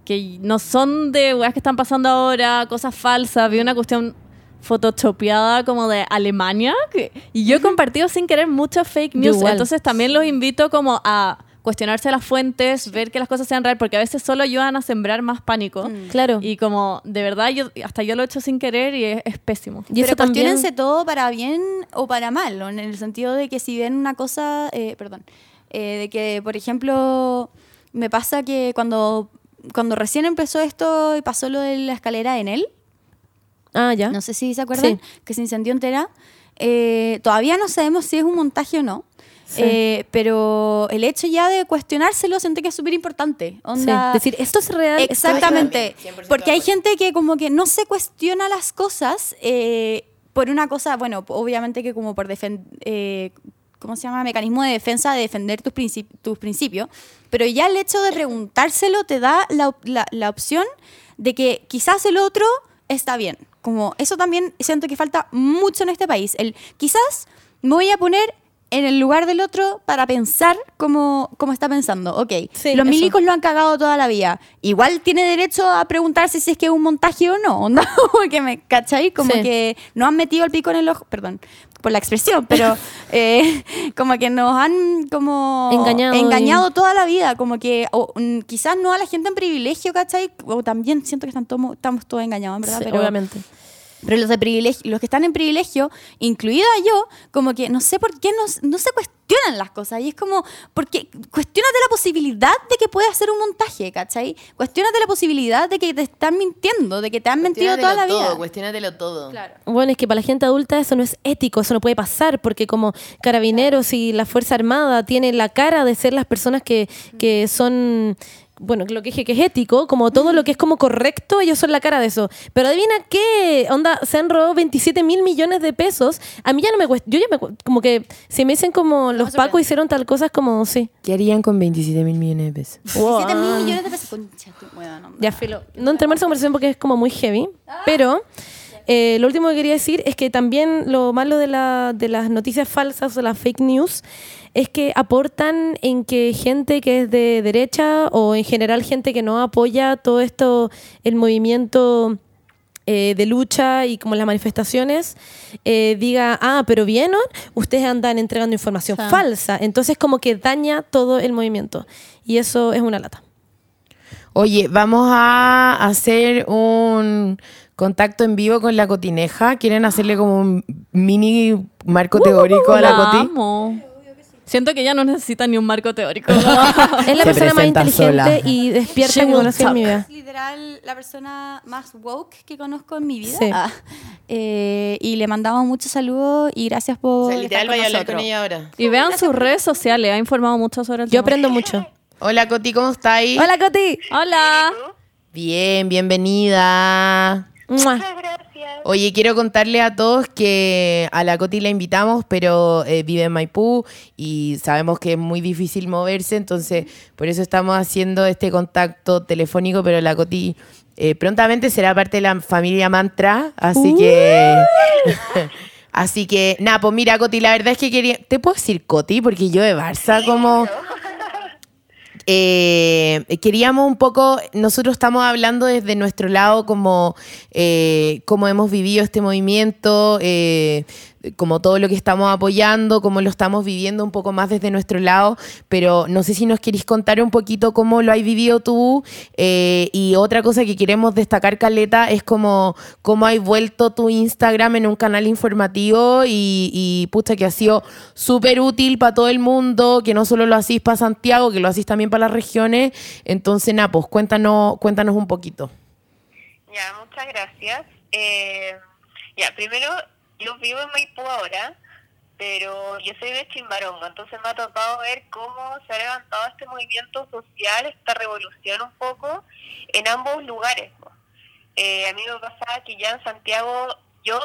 que no son de weas que están pasando ahora, cosas falsas. Vi una cuestión photoshopeada como de Alemania que- y yo he compartido sin querer muchas fake news, entonces también los invito como a cuestionarse las fuentes, ver que las cosas sean reales, porque a veces solo ayudan a sembrar más pánico. Claro. Y como, de verdad, yo hasta yo lo he hecho sin querer y es, es pésimo. Y eso Pero también... cuestionense todo para bien o para mal, ¿no? en el sentido de que si ven una cosa, eh, perdón, eh, de que, por ejemplo, me pasa que cuando, cuando recién empezó esto y pasó lo de la escalera en él, Ah, ya. no sé si se acuerdan, Sí. que se incendió entera, eh, todavía no sabemos si es un montaje o no. Sí. eh, pero el hecho ya de cuestionárselo siento que es súper importante. Sí. Decir, esto es real. Exactamente. 100% Porque hay gente que como que no se cuestiona las cosas eh, por una cosa, bueno, obviamente que como por defender... ¿Cómo se llama? Mecanismo de defensa de defender tus, princip- tus principios. Pero ya el hecho de preguntárselo te da la, op- la- la opción de que quizás el otro está bien. Como eso también siento que falta mucho en este país. El quizás me voy a poner en el lugar del otro para pensar cómo, cómo está pensando. Ok, Sí, los eso. milicos lo han cagado toda la vida. Igual tiene derecho a preguntarse si es que es un montaje o no. (laughs) ¿no? Porque me, ¿cachai? Como Sí. que no han metido el pico en el ojo, perdón por la expresión, pero (laughs) eh, como que nos han como Engañado y- toda la vida, como que o, mm, quizás no a la gente en privilegio, ¿cachai? O también siento que están tomo- estamos todos engañados, en verdad, Sí, pero, obviamente. Pero los de privilegio, los que están en privilegio, incluida yo, como que no sé por qué no, no se cuestionan las cosas. Y es como, porque cuestionate la posibilidad de que pueda ser un montaje, ¿cachai? Cuestionate la posibilidad de que te están mintiendo, de que te han mentido toda la Cuestiónatelo vida. todo, cuestiónatelo todo. Bueno, es que para la gente adulta eso no es ético, eso no puede pasar, porque como carabineros y la Fuerza Armada tienen la cara de ser las personas que, que son, bueno, lo que dije que es ético, como todo lo que es como correcto, ellos son la cara de eso. Pero adivina qué, onda, se han robado 27 mil millones de pesos. A mí ya no me cuesta, yo ya me, como que si me dicen como los pacos hicieron tal cosa, es como, sí. ¿Qué harían con 27 mil millones de pesos? 17 mil millones de pesos. Concha, tu hueá, no. Ya, filo. No entremos en esa conversación porque es como muy heavy. Pero eh, lo último que quería decir es que también lo malo de, la, de las noticias falsas o las fake news es que aportan en que gente que es de derecha o en general gente que no apoya todo esto, el movimiento eh, de lucha y como las manifestaciones, eh, diga, ah, pero vieron, ustedes andan entregando información falsa. Entonces como que daña todo el movimiento. Y eso es una lata. Oye, vamos a hacer un contacto en vivo con la cotineja. ¿Quieren hacerle como un mini marco teórico a la La coti? amo. Siento que ella no necesita ni un marco teórico. (laughs) Es la Se persona más inteligente sola. y despierta She que conocí en mi vida. Es literal la persona más woke que conozco en mi vida. Sí. Ah, eh, y le mandamos muchos saludos y gracias por. O sea, literal estar con vaya a hablar nosotros. con ella ahora. y vean sus redes sociales, ha informado mucho sobre el Yo tema. aprendo mucho. Hola, Coti, ¿cómo estáis? Hola, Coti. Hola. Bien, bienvenida. Mua. Oye, quiero contarle a todos que a la Coti la invitamos, pero eh, vive en Maipú y sabemos que es muy difícil moverse, entonces por eso estamos haciendo este contacto telefónico, pero la Coti eh, prontamente será parte de la familia Mantra, así que... (laughs) Así que, nada, pues mira, Coti, la verdad es que quería... ¿Te puedo decir Coti? Porque yo de Barça como... Eh, queríamos un poco, nosotros estamos hablando desde nuestro lado como eh, hemos vivido este movimiento, eh, como todo lo que estamos apoyando, cómo lo estamos viviendo un poco más desde nuestro lado, pero no sé si nos queréis contar un poquito cómo lo has vivido tú eh, y otra cosa que queremos destacar, Caleta, es como cómo has vuelto tu Instagram en un canal informativo y, y pucha que ha sido súper útil para todo el mundo, que no solo lo hacís para Santiago, que lo hacís también para las regiones. Entonces, nada, pues cuéntanos, cuéntanos un poquito. Ya, muchas gracias. Eh, ya, primero, yo vivo en Maipú ahora, pero yo soy de Chimbarongo, entonces me ha tocado ver cómo se ha levantado este movimiento social, esta revolución un poco, en ambos lugares. eh, a mí me pasaba que ya en Santiago yo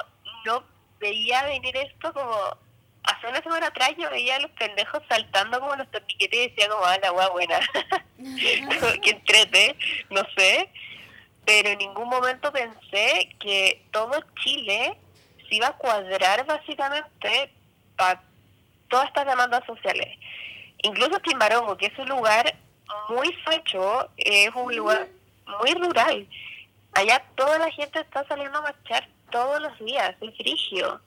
no veía venir esto como hace una semana atrás yo veía a los pendejos saltando como los torniquetes y decía como, ah, la hueá buena, (laughs) que entrete, no sé, pero en ningún momento pensé que todo Chile iba a cuadrar básicamente para todas estas demandas sociales. Incluso Timbarongo, que es un lugar muy facho, es un lugar muy rural. Allá toda la gente está saliendo a marchar todos los días, es frigio.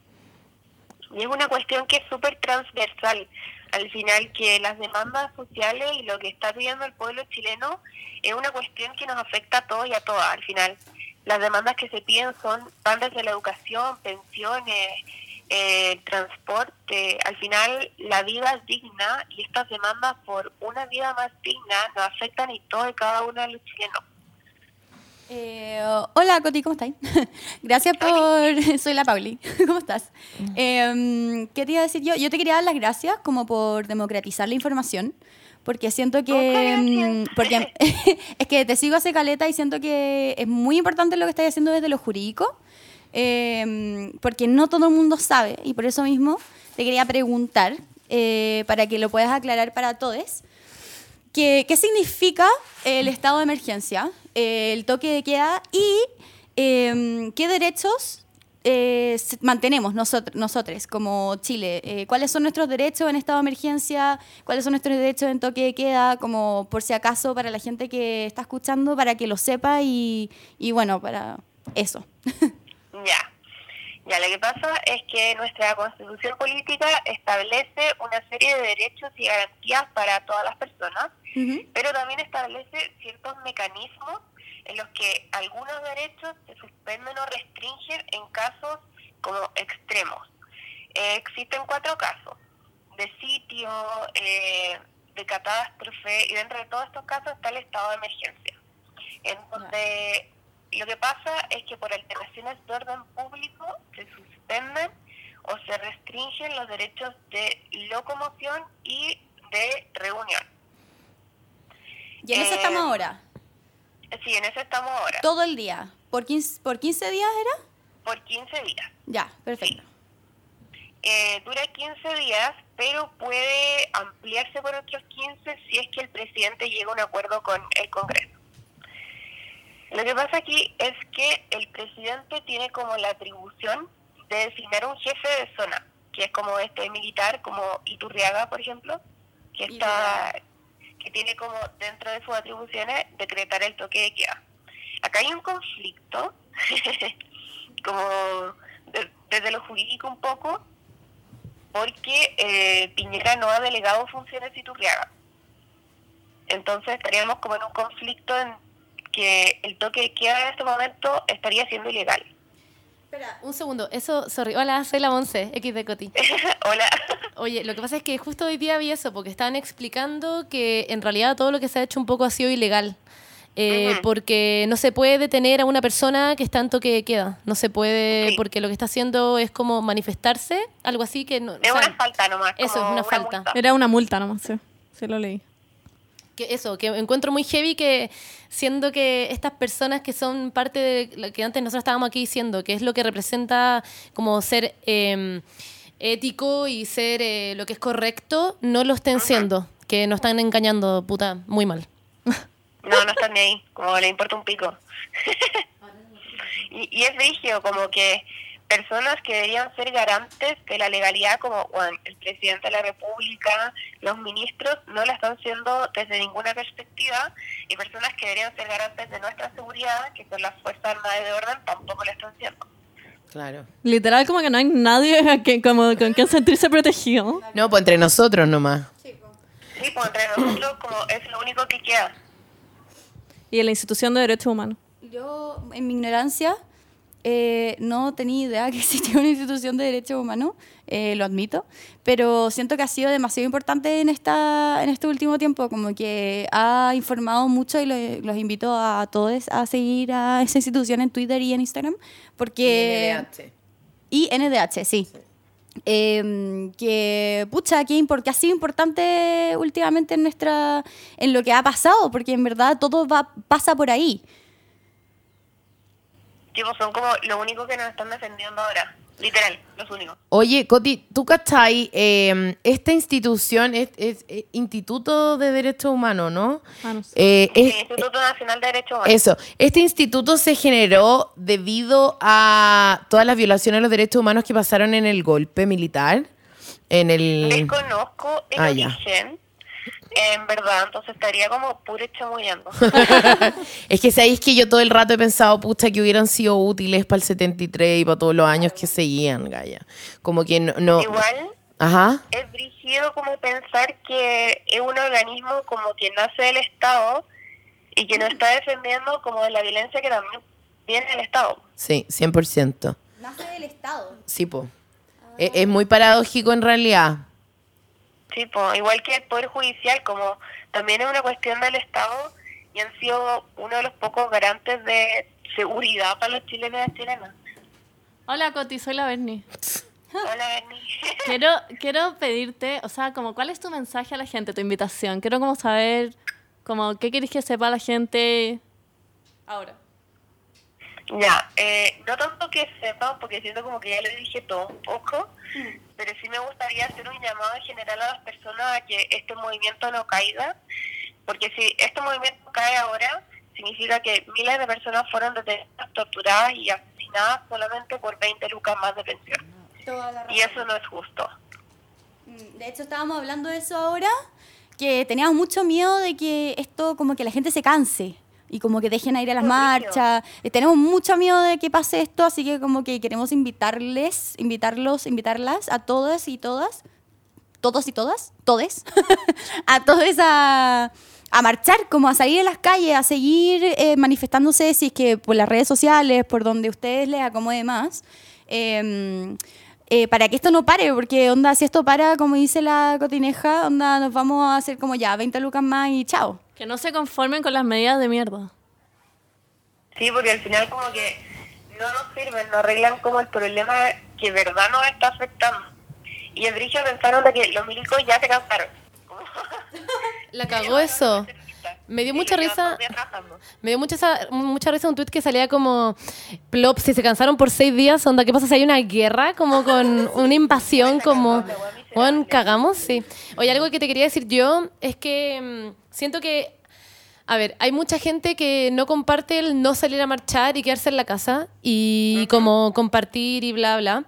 Y es una cuestión que es súper transversal. Al final, que las demandas sociales y lo que está pidiendo el pueblo chileno es una cuestión que nos afecta a todos y a todas. Al final, las demandas que se piden son van desde la educación, pensiones, eh, transporte. Al final, la vida es digna y estas demandas por una vida más digna nos afectan y todo y cada uno de los chilenos. Eh, hola, Coti, ¿cómo estás? (laughs) gracias por... (laughs) Soy la Pauli. (laughs) ¿Cómo estás? Eh, ¿Qué te iba a decir yo? Yo te quería dar las gracias como por democratizar la información, porque siento que... mm, porque (laughs) es que te sigo hace caleta y siento que es muy importante lo que estás haciendo desde lo jurídico, eh, porque no todo el mundo sabe, y por eso mismo te quería preguntar, eh, para que lo puedas aclarar para todos, ¿Qué, qué significa el estado de emergencia, el toque de queda y eh, qué derechos eh, mantenemos nosotros, nosotros como Chile? Eh, ¿Cuáles son nuestros derechos en estado de emergencia? ¿Cuáles son nuestros derechos en toque de queda? Como por si acaso para la gente que está escuchando, para que lo sepa y, y bueno, para eso. (laughs) Ya. Ya, lo que pasa es que nuestra constitución política establece una serie de derechos y garantías para todas las personas, pero también establece ciertos mecanismos en los que algunos derechos se suspenden o restringen en casos como extremos. Eh, existen cuatro casos, de sitio, eh, de catástrofe, y dentro de todos estos casos está el estado de emergencia. En donde lo que pasa es que por alteraciones de orden público se suspenden o se restringen los derechos de locomoción y de reunión. Y en eso Eh, estamos ahora, Sí, en eso estamos ahora, todo el día. ¿Por 15, por 15 días era? por 15 días. Ya, perfecto. Eh, dura 15 días, pero puede ampliarse por otros 15 si es que el presidente llega a un acuerdo con el Congreso. Lo que pasa aquí es que el presidente tiene como la atribución de designar un jefe de zona, que es como este militar, como Iturriaga, por ejemplo, que está que tiene como dentro de sus atribuciones decretar el toque de queda. Acá hay un conflicto, (laughs) como de- desde lo jurídico un poco, porque eh, Piñera no ha delegado funciones Iturriaga. Entonces estaríamos como en un conflicto en que el toque de queda en este momento estaría siendo ilegal. Espera, un segundo. Eso, sorry. Hola, soy la Monse, X de Coti. (laughs) Hola. Oye, lo que pasa es que justo hoy día vi eso, porque estaban explicando que en realidad todo lo que se ha hecho un poco ha sido ilegal. Eh. Porque no se puede detener a una persona que está en toque de queda. No se puede, Sí. porque lo que está haciendo es como manifestarse, algo así que no. Es o sea, una falta nomás. eso es una falta. multa. Era una multa nomás, sí. Sí lo leí. Que eso, que encuentro muy heavy que siendo que estas personas que son parte de lo que antes nosotros estábamos aquí diciendo, que es lo que representa como ser eh, ético y ser eh, lo que es correcto, no lo estén siendo, que nos están engañando, puta, muy mal. No, no están ni ahí, como le importa un pico. (laughs) y, y es rígido, como que personas que deberían ser garantes de la legalidad, como bueno, el presidente de la República, los ministros, no la están siendo desde ninguna perspectiva, y personas que deberían ser garantes de nuestra seguridad, que son las Fuerzas Armadas de Orden, tampoco la están siendo. Claro. Literal, como que no hay nadie a que, como, con quien sentirse protegido. No, pues entre nosotros nomás. Sí, pues entre nosotros como es lo único que queda. Y en la institución de derechos humanos. Yo, en mi ignorancia, eh, no tenía idea que (laughs) existía una institución de derechos humanos, eh, lo admito, pero siento que ha sido demasiado importante en, esta, en este último tiempo, como que ha informado mucho y lo- los invito a todos a seguir a esa institución en Twitter y en Instagram, porque... Y NDH, sí. Eh, que, pucha, que, que ha sido importante últimamente en nuestra en lo que ha pasado, porque en verdad todo va, pasa por ahí. Tipo, son como lo único que nos están defendiendo ahora. Literal, los únicos. Oye, Coti, ¿tú cachai? Eh, esta institución es, es- es Instituto de Derechos Humanos, ¿no? Ah, no sé. Eh, Sí, es- Instituto Nacional de Derechos Humanos. Eso, este instituto se generó debido a todas las violaciones a los derechos humanos que pasaron en el golpe militar, en el... Desconozco el Ah, ya. En verdad, entonces estaría como puro chamullando. (laughs) Es que sabéis que yo todo el rato he pensado, pucha, que hubieran sido útiles para el 73 y para todos los años que seguían, Gaya. Como que no... no- Igual Ajá. es brígido como pensar que es un organismo como que nace del Estado y que nos está defendiendo como de la violencia que también viene del Estado. Sí, 100%. Nace del Estado. Sí, po. Es, es muy paradójico en realidad. Sí, po, igual que el Poder Judicial, como también es una cuestión del Estado y han sido uno de los pocos garantes de seguridad para los chilenos y las chilenas. Hola, Coti, soy la Berni. Hola, Berni. (laughs) Quiero, quiero pedirte, o sea, como, ¿cuál es tu mensaje a la gente, tu invitación? Quiero como saber, como, ¿qué quieres que sepa la gente ahora? Ya, eh, no tanto que sepan, porque siento como que ya le dije todo un poco, pero sí me gustaría hacer un llamado en general a las personas a que este movimiento no caiga, porque si este movimiento cae ahora, significa que miles de personas fueron detenidas, torturadas y asesinadas solamente por 20 lucas más de pensión. Y eso no es justo. Mm, De hecho, estábamos hablando de eso ahora, que teníamos mucho miedo de que esto, como que la gente se canse y como que dejen a ir a las marchas. Eh, tenemos mucho miedo de que pase esto, así que como que queremos invitarles, invitarlos, invitarlas a todas y todas, todos y todas, todes, (laughs) a todos a, a marchar, como a salir a las calles, a seguir eh, manifestándose, si es que por las redes sociales, por donde ustedes les acomode más. eh, eh, para que esto no pare, porque onda, si esto para, como dice la cotineja, onda, nos vamos a hacer como ya 20 lucas más y chao. Que no se conformen con las medidas de mierda. Sí, porque al final como que no nos sirven, no arreglan como el problema que verdad nos está afectando. Y el brillo pensaron de que los milicos ya se cansaron. La (laughs) cagó eso. Me dio Sí, mucha risa. (laughs) Me dio mucha, mucha risa un tweet que salía como, plop, si se cansaron por seis días, onda, ¿qué pasa si hay una guerra? Como con (laughs) una invasión, como, Juan, cagamos, sí. Oye, algo que te quería decir yo es que mm, siento que, a ver, hay mucha gente que no comparte el no salir a marchar y quedarse en la casa y como compartir y bla, bla.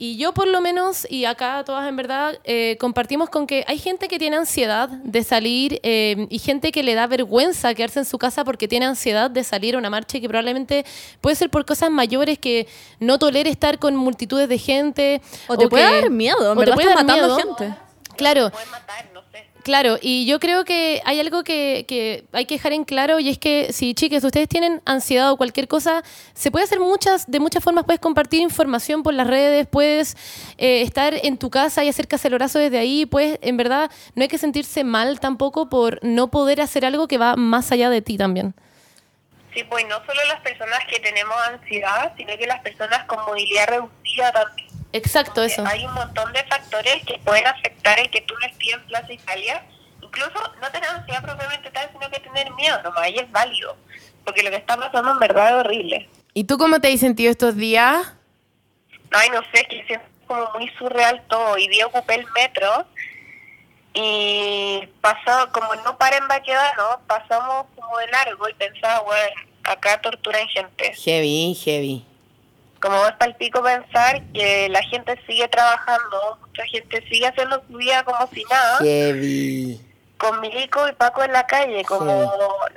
Y yo por lo menos, y acá todas en verdad, eh, compartimos con que hay gente que tiene ansiedad de salir eh, y gente que le da vergüenza quedarse en su casa porque tiene ansiedad de salir a una marcha y que probablemente puede ser por cosas mayores que no tolere estar con multitudes de gente. O te puede que- dar miedo, en o te puede estás dar matando miedo. gente. Claro, Pueden matar, no. Claro, y yo creo que hay algo que, que hay que dejar en claro y es que si chiques, ustedes tienen ansiedad o cualquier cosa, se puede hacer muchas, de muchas formas, puedes compartir información por las redes, puedes eh, estar en tu casa y hacer cacelorazo desde ahí, pues en verdad no hay que sentirse mal tampoco por no poder hacer algo que va más allá de ti también. Sí, pues no solo las personas que tenemos ansiedad, sino que las personas con movilidad reducida también. Exacto, eso. Hay un montón de factores que pueden afectar el que tú no estés en Plaza Italia. Incluso no tener ansiedad propiamente tal, sino que tener miedo nomás, y es válido. Porque lo que está pasando en verdad es horrible. ¿Y tú cómo te has sentido estos días? Ay, no sé, es que siento como muy surreal todo. Y día ocupé el metro y pasó, como no para en Baquedano, pasamos como de largo y pensaba, bueno, acá torturan gente. Heavy, heavy. Como es para el pico pensar que la gente sigue trabajando, mucha gente sigue haciendo su vida como si nada, Heavy. con Milico y Paco en la calle, como,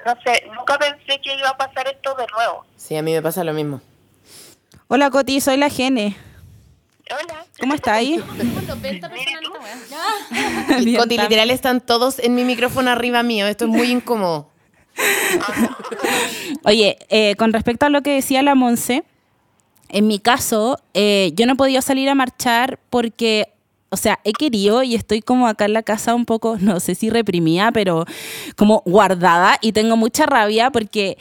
no sé, nunca pensé que iba a pasar esto de nuevo. Sí, a mí me pasa lo mismo. Hola Coti, soy la Gene. Hola. ¿Cómo está ahí? (laughs) (laughs) Coti, literal están todos en mi micrófono arriba mío. Esto es muy incómodo. (laughs) Oye, eh, con respecto a lo que decía la Monse, en mi caso, eh, yo no he podido salir a marchar porque, o sea, he querido y estoy como acá en la casa un poco, (laughs) no sé si reprimida, pero como guardada y tengo mucha rabia porque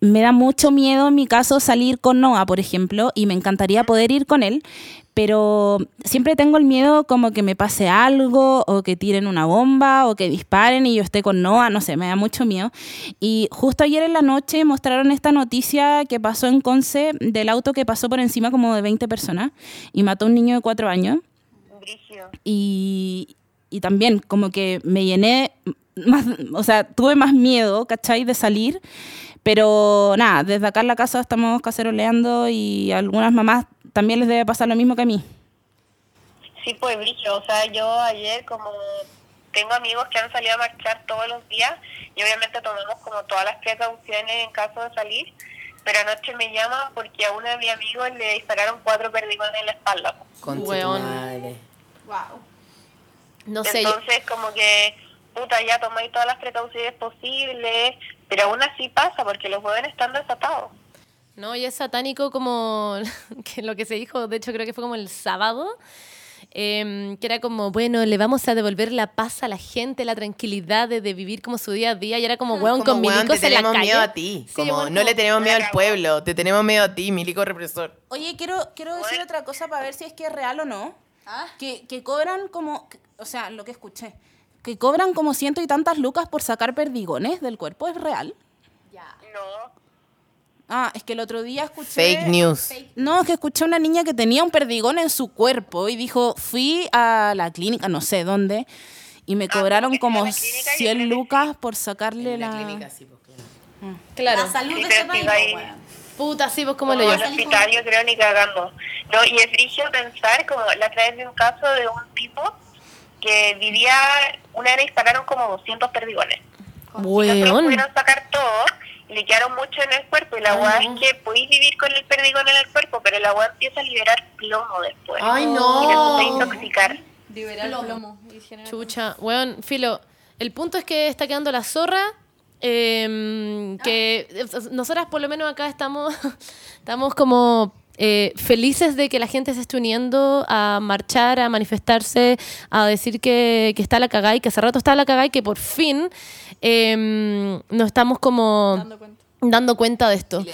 me da mucho miedo en mi caso salir con Noah, por ejemplo, y me encantaría poder ir con él, pero siempre tengo el miedo como que me pase algo o que tiren una bomba o que disparen y yo esté con Noah, no sé, me da mucho miedo. Y justo ayer en la noche mostraron esta noticia que pasó en Conce del auto que pasó por encima como de 20 personas y mató a un niño de 4 años. Y, y también como que me llené más, o sea, tuve más miedo, ¿cachai? De salir. Pero nada, desde acá en la casa estamos caceroleando y algunas mamás también les debe pasar lo mismo que a mí. Sí, pues brillo. O sea, yo ayer como tengo amigos que han salido a marchar todos los días y obviamente tomamos como todas las precauciones en caso de salir, pero anoche me llama porque a uno de mis amigos le dispararon cuatro perdigones en la espalda. Con Weón. No sé, yo- Entonces como que, puta, ya tomáis todas las precauciones posibles, pero aún así pasa porque los jóvenes están desatados. No, y es satánico como (laughs) que lo que se dijo, de hecho creo que fue como el sábado, em, que era como, bueno, le vamos a devolver la paz a la gente, la tranquilidad de, de vivir como su día a día, y era como, weón, Como, con weón, milicos te en la tenemos calle. miedo a ti. Sí, como, weón, no le tenemos miedo al pueblo, te tenemos miedo a ti, milico represor. Oye, quiero, quiero decir otra cosa para ver si es que es real o no. Que, que cobran como, o sea, lo que escuché, que cobran como ciento y tantas lucas por sacar perdigones del cuerpo, ¿es real? No, Ah, es que el otro día escuché... Fake news. No, es que escuché a una niña que tenía un perdigón en su cuerpo y dijo, fui a la clínica, no sé dónde, y me cobraron porque como en la clínica yo creo 100 que lucas por sacarle En la... la clínica, sí, pues, claro. Claro. salud Sí, de ese país, ahí- weón. Puta, sí, vos como como lo el hospital yo creo ni cagando. No, y es brillo pensar, como la otra vez de un caso de un tipo que vivía, una vez le dispararon como 200 perdigones. Y no Weón. pudieron sacar todo y le quedaron mucho en el cuerpo. Y la weá es que podéis vivir con el perdigón en el cuerpo, pero la weá empieza a liberar plomo después. Ay, Y no. empieza a intoxicar. Liberar plomo. y generar- Chucha, weón, filo. El punto es que está quedando la zorra. em, que eh, nosotras por lo menos acá estamos, (laughs) estamos como eh, felices de que la gente se esté uniendo a marchar, a manifestarse, a decir que, que está la cagada y que hace rato está la cagada y que por fin em, nos estamos como. Dando cuenta de esto.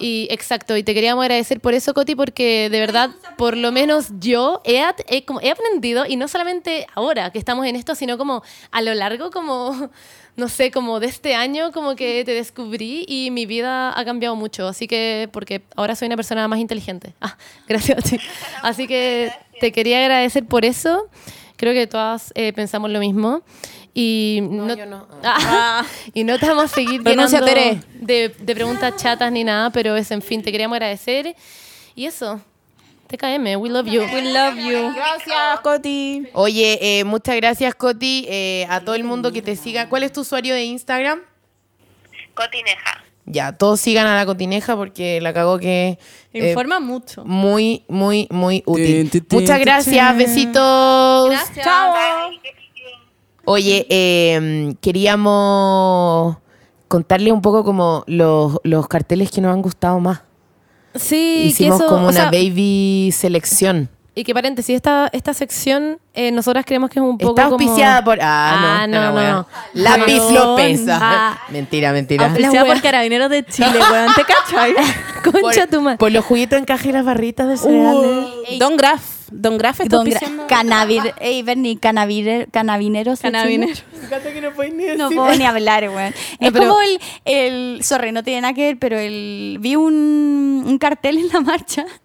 Y exacto, y te queríamos agradecer por eso, Coti, porque de verdad, por lo menos yo he, aprendido, y no solamente ahora que estamos en esto, sino como a lo largo, como, (laughs) no sé, como de este año, como que te descubrí y mi vida ha cambiado mucho. Así que, porque ahora soy una persona más inteligente. (laughs) Ah, gracias. (laughs) Así que te quería agradecer por eso. Creo que todas eh, pensamos lo mismo. Y no, yo no. (laughs) Ah, y no te vamos a seguir (laughs) llenando de, de preguntas chatas ni nada, pero es, en fin, te queríamos agradecer. Y eso, TKM, we love you. We love you. Gracias, Coti. Oye, eh, muchas gracias, Coti, eh, a todo el mundo que te siga. ¿Cuál es tu usuario de Instagram? Cotineja. Ya, todos sigan a la Cotineja porque la cagó que... eh, Informa mucho. muy, muy, muy útil. Muchas gracias, besitos. Gracias. Bien. Oye, eh, queríamos contarle un poco como los, los carteles que nos han gustado más. Sí, Hicimos que eso, como o una sea, baby selección. Y que paréntesis, esta, esta sección, eh, nosotras creemos que es un poco Está como- auspiciada por... Ah, Ah, no, no, no, no. Lápiz. López. (laughs) Ah. Mentira, mentira. Auspiciada por Carabineros de Chile, (laughs) weón. ¿Te cachai? (laughs) Concha tu madre. por los juguitos encaje y las barritas de cereales. Don Graf. Don Graf está Don Gra- Canavir, ey, Bernie, canavire- canabineros. Canabineros. Chile. No puedo ni hablar, weón. es pero- como el, el. Sorry, no tiene nada que ver, pero el. Vi un, un cartel en la marcha. (laughs)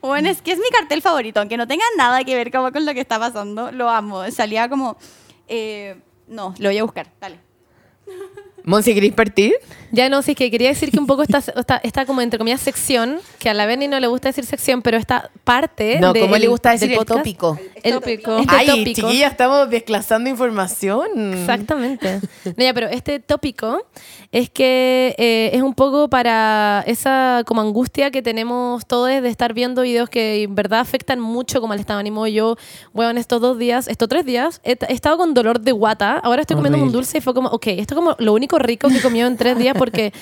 Bueno, es que es mi cartel favorito, aunque no tenga nada que ver como con lo que está pasando. Lo amo. Salía como. eh, no, lo voy a buscar. Dale. Monse, ¿queréis partir? Ya no, sí, es que quería decir que un poco esta, esta, esta como entre comillas sección, que a la Berni no le gusta decir sección, pero esta parte No, ¿cómo le gusta decir el podcast- tópico? El Tópico. Este Ay, tópico. chiquilla, estamos desclasando información. Exactamente. No, ya, pero este tópico es que eh, es un poco para esa como angustia que tenemos todos de estar viendo videos que en verdad afectan mucho como al estado de ánimo. Yo, bueno, en estos dos días, estos tres días, he, he estado con dolor de guata. Ahora estoy comiendo un dulce y fue como, ok, esto es como lo único rico que he comido en tres días porque,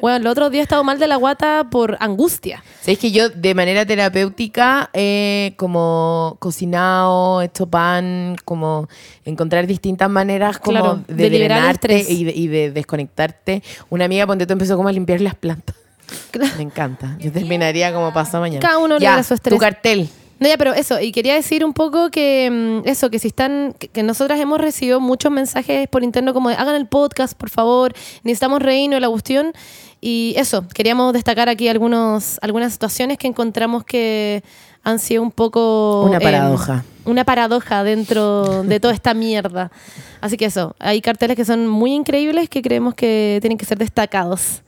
bueno, el otro día he estado mal de la guata por angustia. Sabes que yo de manera terapéutica he como cocinado, hecho pan, como encontrar distintas maneras como Claro, de, de liberar el drenarte estrés. y de, y de desconectarte. Una amiga ponte tú empezó como a limpiar las plantas. Me encanta. Yo terminaría como pasado mañana. Cada uno ya, libera su estrés. Tu cartel. No, ya, pero eso, y quería decir un poco que mm, eso, que si están, que, que nosotras hemos recibido muchos mensajes por interno como de hagan el podcast, por favor, necesitamos reino la cuestión. Y eso, queríamos destacar aquí algunos, algunas situaciones que encontramos que han sido un poco... Una em, paradoja. una paradoja dentro de toda esta mierda. Así que eso, hay carteles que son muy increíbles que creemos que tienen que ser destacados.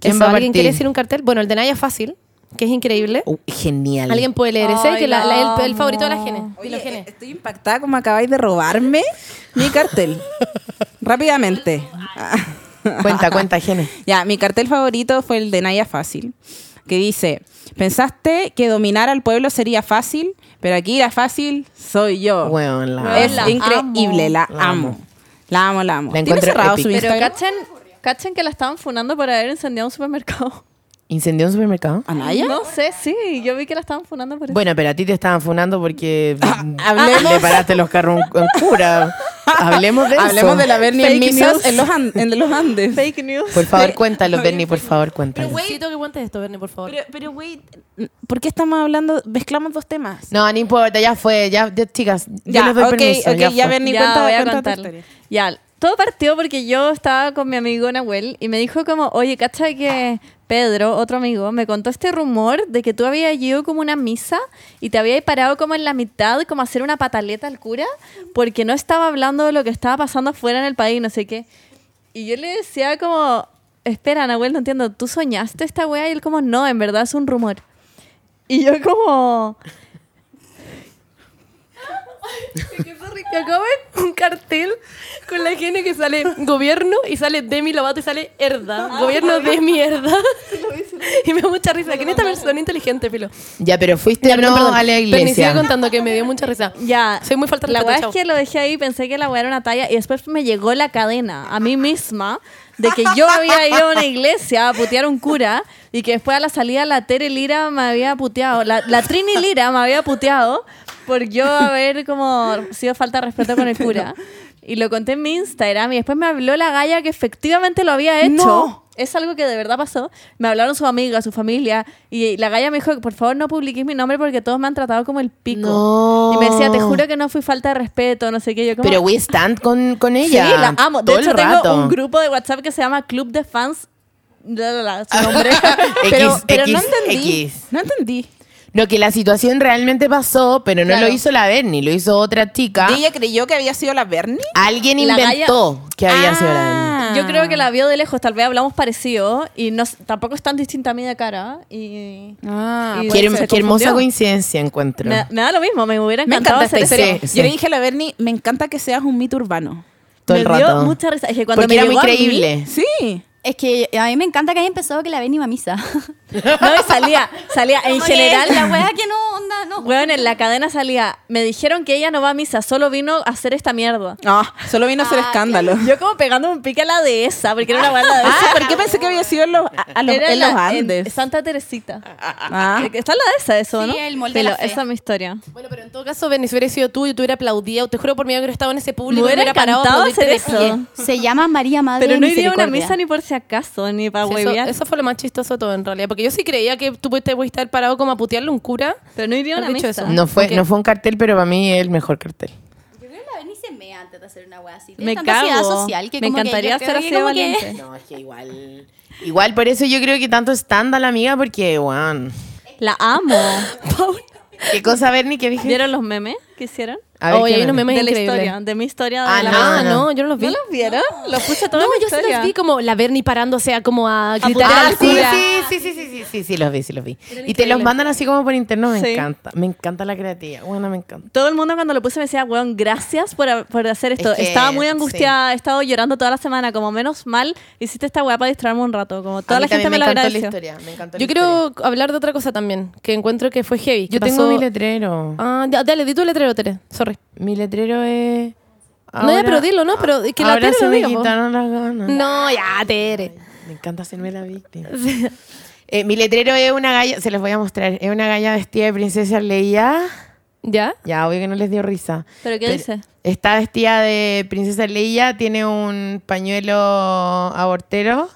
¿Quién Eso, va a ¿Alguien quiere decir un cartel? Bueno, el de Naya Fácil, que es increíble. Uh, genial. Alguien puede leer ese, Ay, que la- el, el favorito de la amo. Gene. Oye, Dilo, Gene. eh, estoy impactada como acabáis de robarme mi cartel. (laughs) Rápidamente. Cuenta, (laughs) cuenta, Gene. Ya, mi cartel favorito fue el de Naya Fácil, que dice, pensaste que dominar al pueblo sería fácil, pero aquí la fácil soy yo. Bueno, la es la increíble, amo. la, La amo. amo. La amo, la amo. La ¿Tiene encuentro cerrado su Pero Instagram? cachen, cachen que la estaban funando por haber incendiado un supermercado. ¿Incendió un supermercado? ¿Anaya? No sé, sí, yo vi que la estaban funando por eso. Bueno, pero a ti te estaban funando porque (laughs) hablemos- le paraste los carros en cura. Hablemos de eso. Hablemos de la Bernie en Misas news. en los, An- en los Andes. Fake news. Por favor, cuéntalo, (laughs) Bernie, por favor, cuéntalo. Necesito que cuentes esto, Bernie, por favor. Pero, pero, güey, ¿por qué estamos hablando, mezclamos dos temas? No, no importa, ya fue, ya, ya, chicas, Ya, les doy ok, permiso. ok, ya fue. ya cuenta- voy a cuenta tu contarlo. historia. Ya, todo partió porque yo estaba con mi amigo Nahuel y me dijo como, oye, cacha que Pedro, otro amigo, me contó este rumor de que tú habías ido como una misa y te habías parado como en la mitad, como a hacer una pataleta al cura, porque no estaba hablando de lo que estaba pasando afuera en el país, no sé qué. Y yo le decía como, espera, Nahuel, no entiendo, ¿tú soñaste esta wea? Y él como, no, en verdad es un rumor. Y yo como... (laughs) Que acabo de ver un cartel con la gente que sale gobierno y sale Demi Lovato y sale Herda. gobierno de mierda. (laughs) y me da mucha risa. ¿Quién es esta persona inteligente, Filo? Ya, pero fuiste Ya, no perdón. a la Bernie, sigue iglesia. contando que me dio mucha risa. Ya. Soy muy falta de La chao. es que lo dejé ahí, pensé que la weá era una talla y después me llegó la cadena a mí misma de que yo había ido a una iglesia a putear a un cura y que después a la salida la Tere Lira me había puteado, la, la Trini Lira me había puteado por yo haber como sido falta de respeto con el (laughs) cura. Y lo conté en mi Instagram y después me habló la galla que efectivamente lo había hecho. No. Es algo que de verdad pasó. Me hablaron sus amigas, su familia. Y la galla me dijo, por favor no publiques mi nombre porque todos me han tratado como el pico. No. Y me decía, te juro que no fui falta de respeto, no sé qué. Yo como, Pero we stand con, con sí, ella. la amo. De todo hecho, el tengo un grupo de WhatsApp que se llama Club de Fans. La, la, la, su (laughs) nombre. Pero, X, pero no entendí. X. No entendí. No, que la situación realmente pasó, pero no Claro. lo hizo la Bernie, lo hizo otra chica. ¿Y ella creyó que había sido la Bernie? Alguien La inventó que había sido la Bernie. Ah. Yo creo que la vio de lejos, tal vez hablamos parecido y no, tampoco es tan distinta a mí de cara. Y Ah, puede Qué, se ser. qué hermosa confundió. coincidencia encuentro. me, me da lo mismo, me hubiera Me encantado encanta esta hacer historia. eso. Sí, Yo le dije a la Bernie, me encanta que seas un mito urbano. todo me el dio rato. mucha risa. Es que cuando Porque me era muy llegó a mí- creíble. Sí. Es que a mí me encanta que haya empezado que la ven iba a misa. (laughs) (laughs) No, y salía, salía en general. La wea que no, onda, no. Weón, en la cadena salía, me dijeron que ella no va a misa, solo vino a hacer esta mierda. Ah, solo vino a hacer Ah, escándalo. Yo como pegando un pique a la dehesa, porque era una banda de Ah, ¿por qué pensé que había sido en los, a- a los- Era en la- los Andes? Santa Teresita. Ah. Está en la dehesa eso, Sí, ¿no? el molde de la fe. Esa es mi historia. Bueno, pero en todo caso, Bernie, si hubiera sido tú y tú hubiera aplaudido, te juro por mí que hubiera estado en ese público. Me hubiera parado a encantado aplaudirte hacer de eso. Se llama María Madre Pero no de iría a una Misericordia. misa ni por si acaso, ni para Sí, eso, huevear. eso fue lo más chistoso de todo, en realidad. Porque yo sí creía que tú te pudiste haber parado como a putearle a un cura. Pero no iría a una eso. No fue, Ok. no fue un cartel, pero para mí es el mejor cartel. Yo creo que la Berni se mea antes de hacer una wea así. Me tanta cago. social que Me como que encantaría creo que así de como que- valiente. No, es que igual. Igual, por eso yo creo que tanto stand a la amiga, porque, weón. La amo. (laughs) ¿Qué cosa, Bernie, que dije? ¿Vieron los memes que hicieron? A ver, Oye, ¿qué hay unos meme? memes de la increíbles. historia, de mi historia. Ah, de la no, Ah, no. yo no los vi. ¿No los vieron? Los puse todos No, yo sí historia. los vi como la Bernie parándose a como a gritar Ah, sí, cura. sí, sí, sí, sí, sí, sí, sí, los vi, sí, los vi. Y te los mandan así como por interno, me Sí. encanta. Me encanta la creatividad. Bueno, me encanta. Todo el mundo cuando lo puse me decía, weón, gracias por, por hacer esto. Es que, Estaba muy angustiada, he estado llorando toda la semana, como menos mal hiciste esta weá para distraerme un rato. Como toda A mí la gente me lo encantó agradeció. la historia. Me encantó Yo la quiero hablar de otra cosa también, que encuentro que fue heavy. Yo tengo mi letrero. Ah, dale, di tu letrero, Tere. Sorry. Mi letrero es. No, ya, pero dilo, ¿no? Pero que la Tere se lo me diga, po. quitaron las ganas. No, ya, Tere. Me encanta hacerme la víctima. (laughs) Eh, mi letrero es una galla, se los voy a mostrar. Es una galla vestida de princesa Leia. ¿Ya? Ya, obvio que no les dio risa. ¿Pero qué dice? Está vestida de princesa Leia, tiene un pañuelo abortero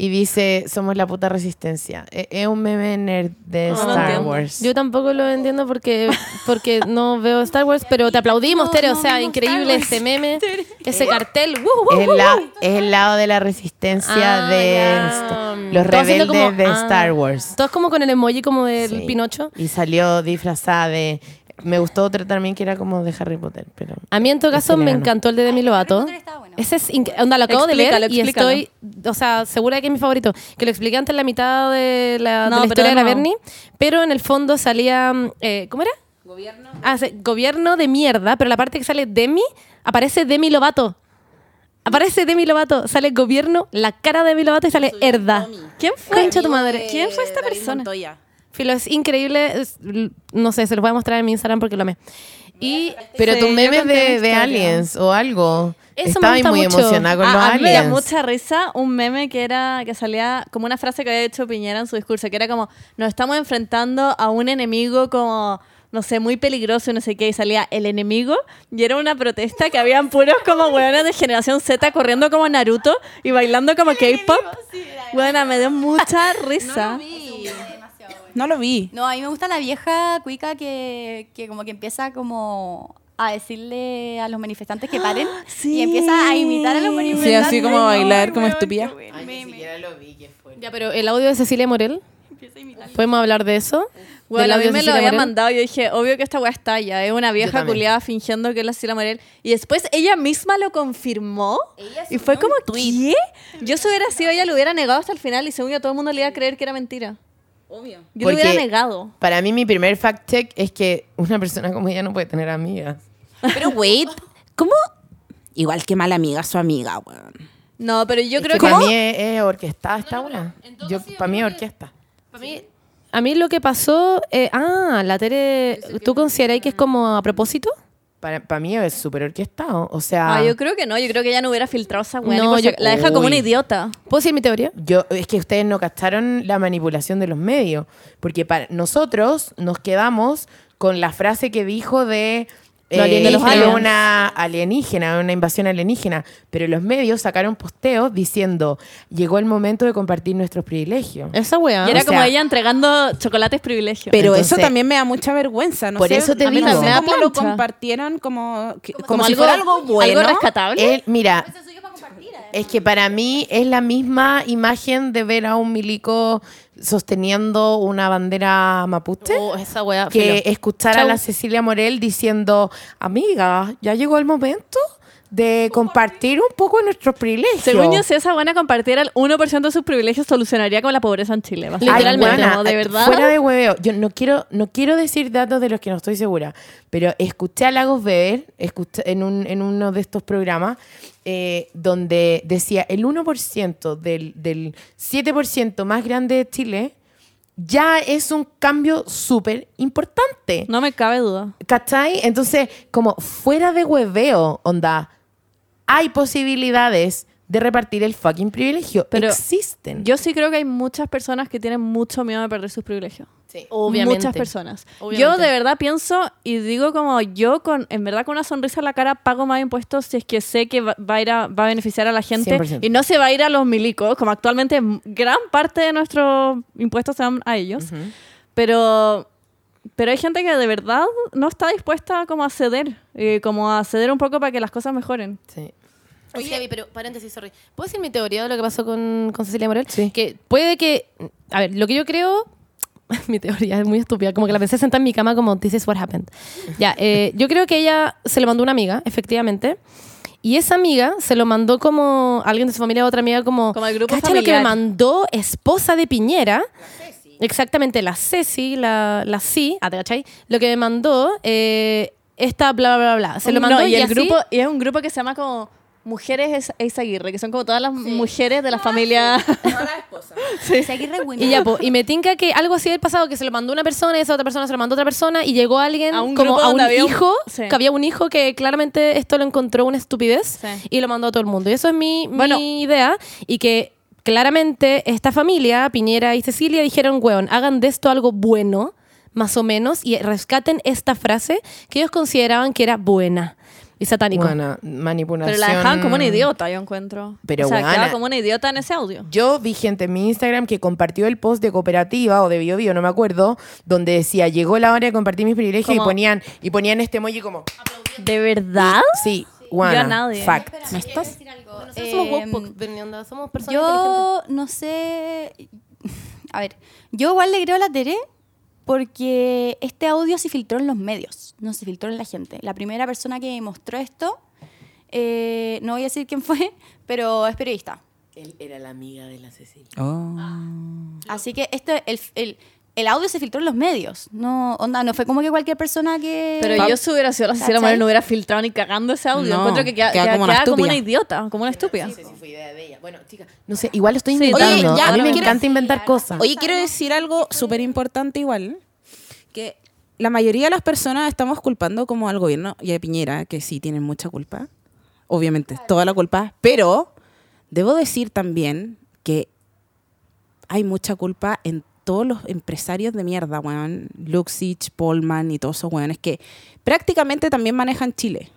y dice, somos la puta resistencia. E- Es un meme nerd de No Star. Wars. Yo tampoco lo entiendo porque, porque no veo Star Wars, pero te aplaudimos, Tere. O sea, increíble ese meme, (laughs) ese cartel. ¡Woo, woo, es, la- el lado de la resistencia Ah, de los rebeldes como- de ah, Star Wars. Todos como con el emoji como del Sí. Pinocho. Y salió disfrazada de... Me gustó otro también que era como de Harry Potter, pero... A mí en todo caso me encantó el de Demi Harry Lovato. Bueno. Ese es onda, lo acabo de Explícalo, ver y explícalo. estoy, o sea, segura de que es mi favorito. Que lo expliqué antes en la mitad de la, de historia de la no. Bernie, pero en el fondo salía, eh, ¿cómo era? Gobierno. Ah, sí, gobierno de mierda, pero la parte que sale Demi, aparece Demi Lovato. Aparece Demi Lovato, sale gobierno, la cara de Demi Lovato y sale Herda. ¿Quién fue? Concha tu madre. ¿Quién fue esta persona? Filo, es increíble. es- no sé, se los voy a mostrar en mi Instagram porque lo amé. Y Pero Sí, tus memes de, de aliens o algo. Eso me Estaba gusta muy mucho. emocionada con Ah, los a mí me da aliens. mucha risa un meme que era que salía como una frase que había hecho Piñera en su discurso, que era como nos estamos enfrentando a un enemigo como no sé, muy peligroso y no sé qué, y salía el enemigo, y era una protesta que habían puros como hueones de generación Z corriendo como Naruto y bailando como K-pop. Buena, me dio mucha (laughs) risa. No lo vi. No, a mí me gusta la vieja cuica que, que como que empieza como a decirle a los manifestantes que paren Sí. (gasps) y empieza a imitar a los manifestantes. Sí, así como a bailar Ay, como estúpida. Ay, ni siquiera lo vi, qué fue. Ya, pero el audio de Cecilia Morel, Empieza a imitar. ¿podemos hablar de eso? Bueno, a audio mí me lo había Morel. mandado. Yo dije, obvio que esta weá está ya. Es una vieja culiada fingiendo que es la Cecilia Morel. Y después ella misma lo confirmó. y fue como, ¿qué? Yo si hubiera sido ella, lo hubiera negado hasta el final. Y según yo, todo el mundo le iba a creer que era mentira. Obvio. Yo lo hubiera negado. Para mí mi primer fact check es que una persona como ella no puede tener amigas. Pero wait, ¿cómo? Igual que mala amiga su amiga, weón. No, pero yo Es creo que que... para mí es, es orquestada esta. Yo, para mí es orquesta. Para mí, a mí lo que pasó, eh, ah, la Tere, ¿tú consideráis que es como a propósito? Para, para mí es súper orquestado. O sea, Ah, yo creo que no. Yo creo que ella no hubiera filtrado esa weá. No, yo- la deja como una idiota. ¿Puedo decir mi teoría? yo, es que ustedes no cacharon la manipulación de los medios. Porque para nosotros nos quedamos con la frase que dijo de... Lo alien- de los fue aliens. una alienígena, una invasión alienígena. Pero los medios sacaron posteos diciendo, llegó el momento de compartir nuestros privilegios. Esa weá. y era o como sea- ella entregando chocolates privilegios. Pero Entonces- eso también me da mucha vergüenza. No Por sé, eso te digo. no sé cómo lo como, que- como, como si algo, fuera algo bueno. algo rescatable. Él, mira, es que para mí es la misma imagen de ver a un milico sosteniendo una bandera mapuche Oh, esa que filo. escuchar a la Cecilia Morel diciendo, amiga, ya llegó el momento de compartir un poco nuestros privilegios. Según yo, si esa buena compartiera el 1% de sus privilegios, solucionaría con la pobreza en Chile. Ay, Literalmente, buena, ¿no? De verdad. Fuera de hueveo. Yo no quiero, no quiero decir datos de los que no estoy segura, pero escuché a Lagos Beber escuché en, un, en uno de estos programas eh, donde decía el 1% del, del 7% más grande de Chile ya es un cambio súper importante. No me cabe duda. ¿Cachai? Entonces, como fuera de hueveo, onda, hay posibilidades de repartir el fucking privilegio. Pero Existen. Yo sí creo que hay muchas personas que tienen mucho miedo de perder sus privilegios. Sí. Obviamente. Muchas personas. Obviamente. Yo de verdad pienso y digo como yo con en verdad con una sonrisa en la cara pago más impuestos si es que sé que va, va a ir a, va a beneficiar a la gente 100%. y no se va a ir a los milicos, como actualmente gran parte de nuestros impuestos se van a ellos. Pero pero hay gente que de verdad no está dispuesta como a ceder, eh, como a ceder un poco para que las cosas mejoren. Sí. Oye, Gaby, pero paréntesis, sorry. ¿Puedo decir mi teoría de lo que pasó con, con Cecilia Morel? Sí. Que puede que. A ver, lo que yo creo. (laughs) mi teoría es muy estúpida. Como que la pensé sentada en mi cama, como, This is what happened. Ya, eh, yo creo que ella se lo mandó una amiga, efectivamente. Y esa amiga se lo mandó como alguien de su familia, otra amiga, como. Como el grupo "Cacha lo que me familiar". mandó esposa de Piñera. Exactamente, la Ceci, la, la C, ah. Lo que me mandó, eh, esta bla, bla, bla, bla. Se lo No, mandó y el así- grupo y es un grupo que se llama como Mujeres Eizaguirre, que son como todas las mujeres de la familia. (laughs) Sí. Aguirre. Y ya, po, y me tinca que algo así del pasado, que se lo mandó una persona y esa otra persona se lo mandó a otra persona y llegó alguien A un como a un hijo, sí. que había un hijo que claramente esto lo encontró una estupidez Sí. y lo mandó a todo el mundo. Y eso es mi, mi Bueno. idea y que claramente esta familia, Piñera y Cecilia, dijeron, weón, hagan de esto algo bueno, más o menos, y rescaten esta frase que ellos consideraban que era buena. Y satánico. Bueno, manipulación. Pero la dejaban como una idiota, yo encuentro. Pero, o sea, quedaba como una idiota en ese audio. Yo vi gente en mi Instagram que compartió el post de cooperativa o de Bio Bio, no me acuerdo, donde decía, llegó la hora de compartir mis privilegios y ponían, y ponían este emoji como, ¿De verdad? sí, Yo a nadie. fact. ¿Me estás? decir algo. Nosotros somos Em, somos personas. Yo no sé. (laughs) A ver, yo igual le creo a la Tere porque este audio se filtró en los medios, no se filtró en la gente. La primera persona que mostró esto, eh, no voy a decir quién (laughs) fue, pero es periodista. Él era la amiga de la Cecilia. Oh. Así que este, el, el, el audio se filtró en los medios. No, onda, no fue como que cualquier persona que. Pero yo si hubiera sido la. Morel no hubiera filtrado ni cagando ese audio. No, encuentro que queda, queda queda- como una queda como una idiota, como una estúpida. No sé si fue idea de ella. Bueno, chicas, no sé, igual estoy Sí, inventando. oye, ya, a mí me quiero- encanta inventar cosas. Oye, quiero decir algo súper importante igual, que la mayoría de las personas estamos culpando como al gobierno y a Piñera, que sí tienen mucha culpa, obviamente, toda la culpa, pero debo decir también que hay mucha culpa en todos los empresarios de mierda, weón, Luxich, Polman y todos esos weones que prácticamente también manejan Chile.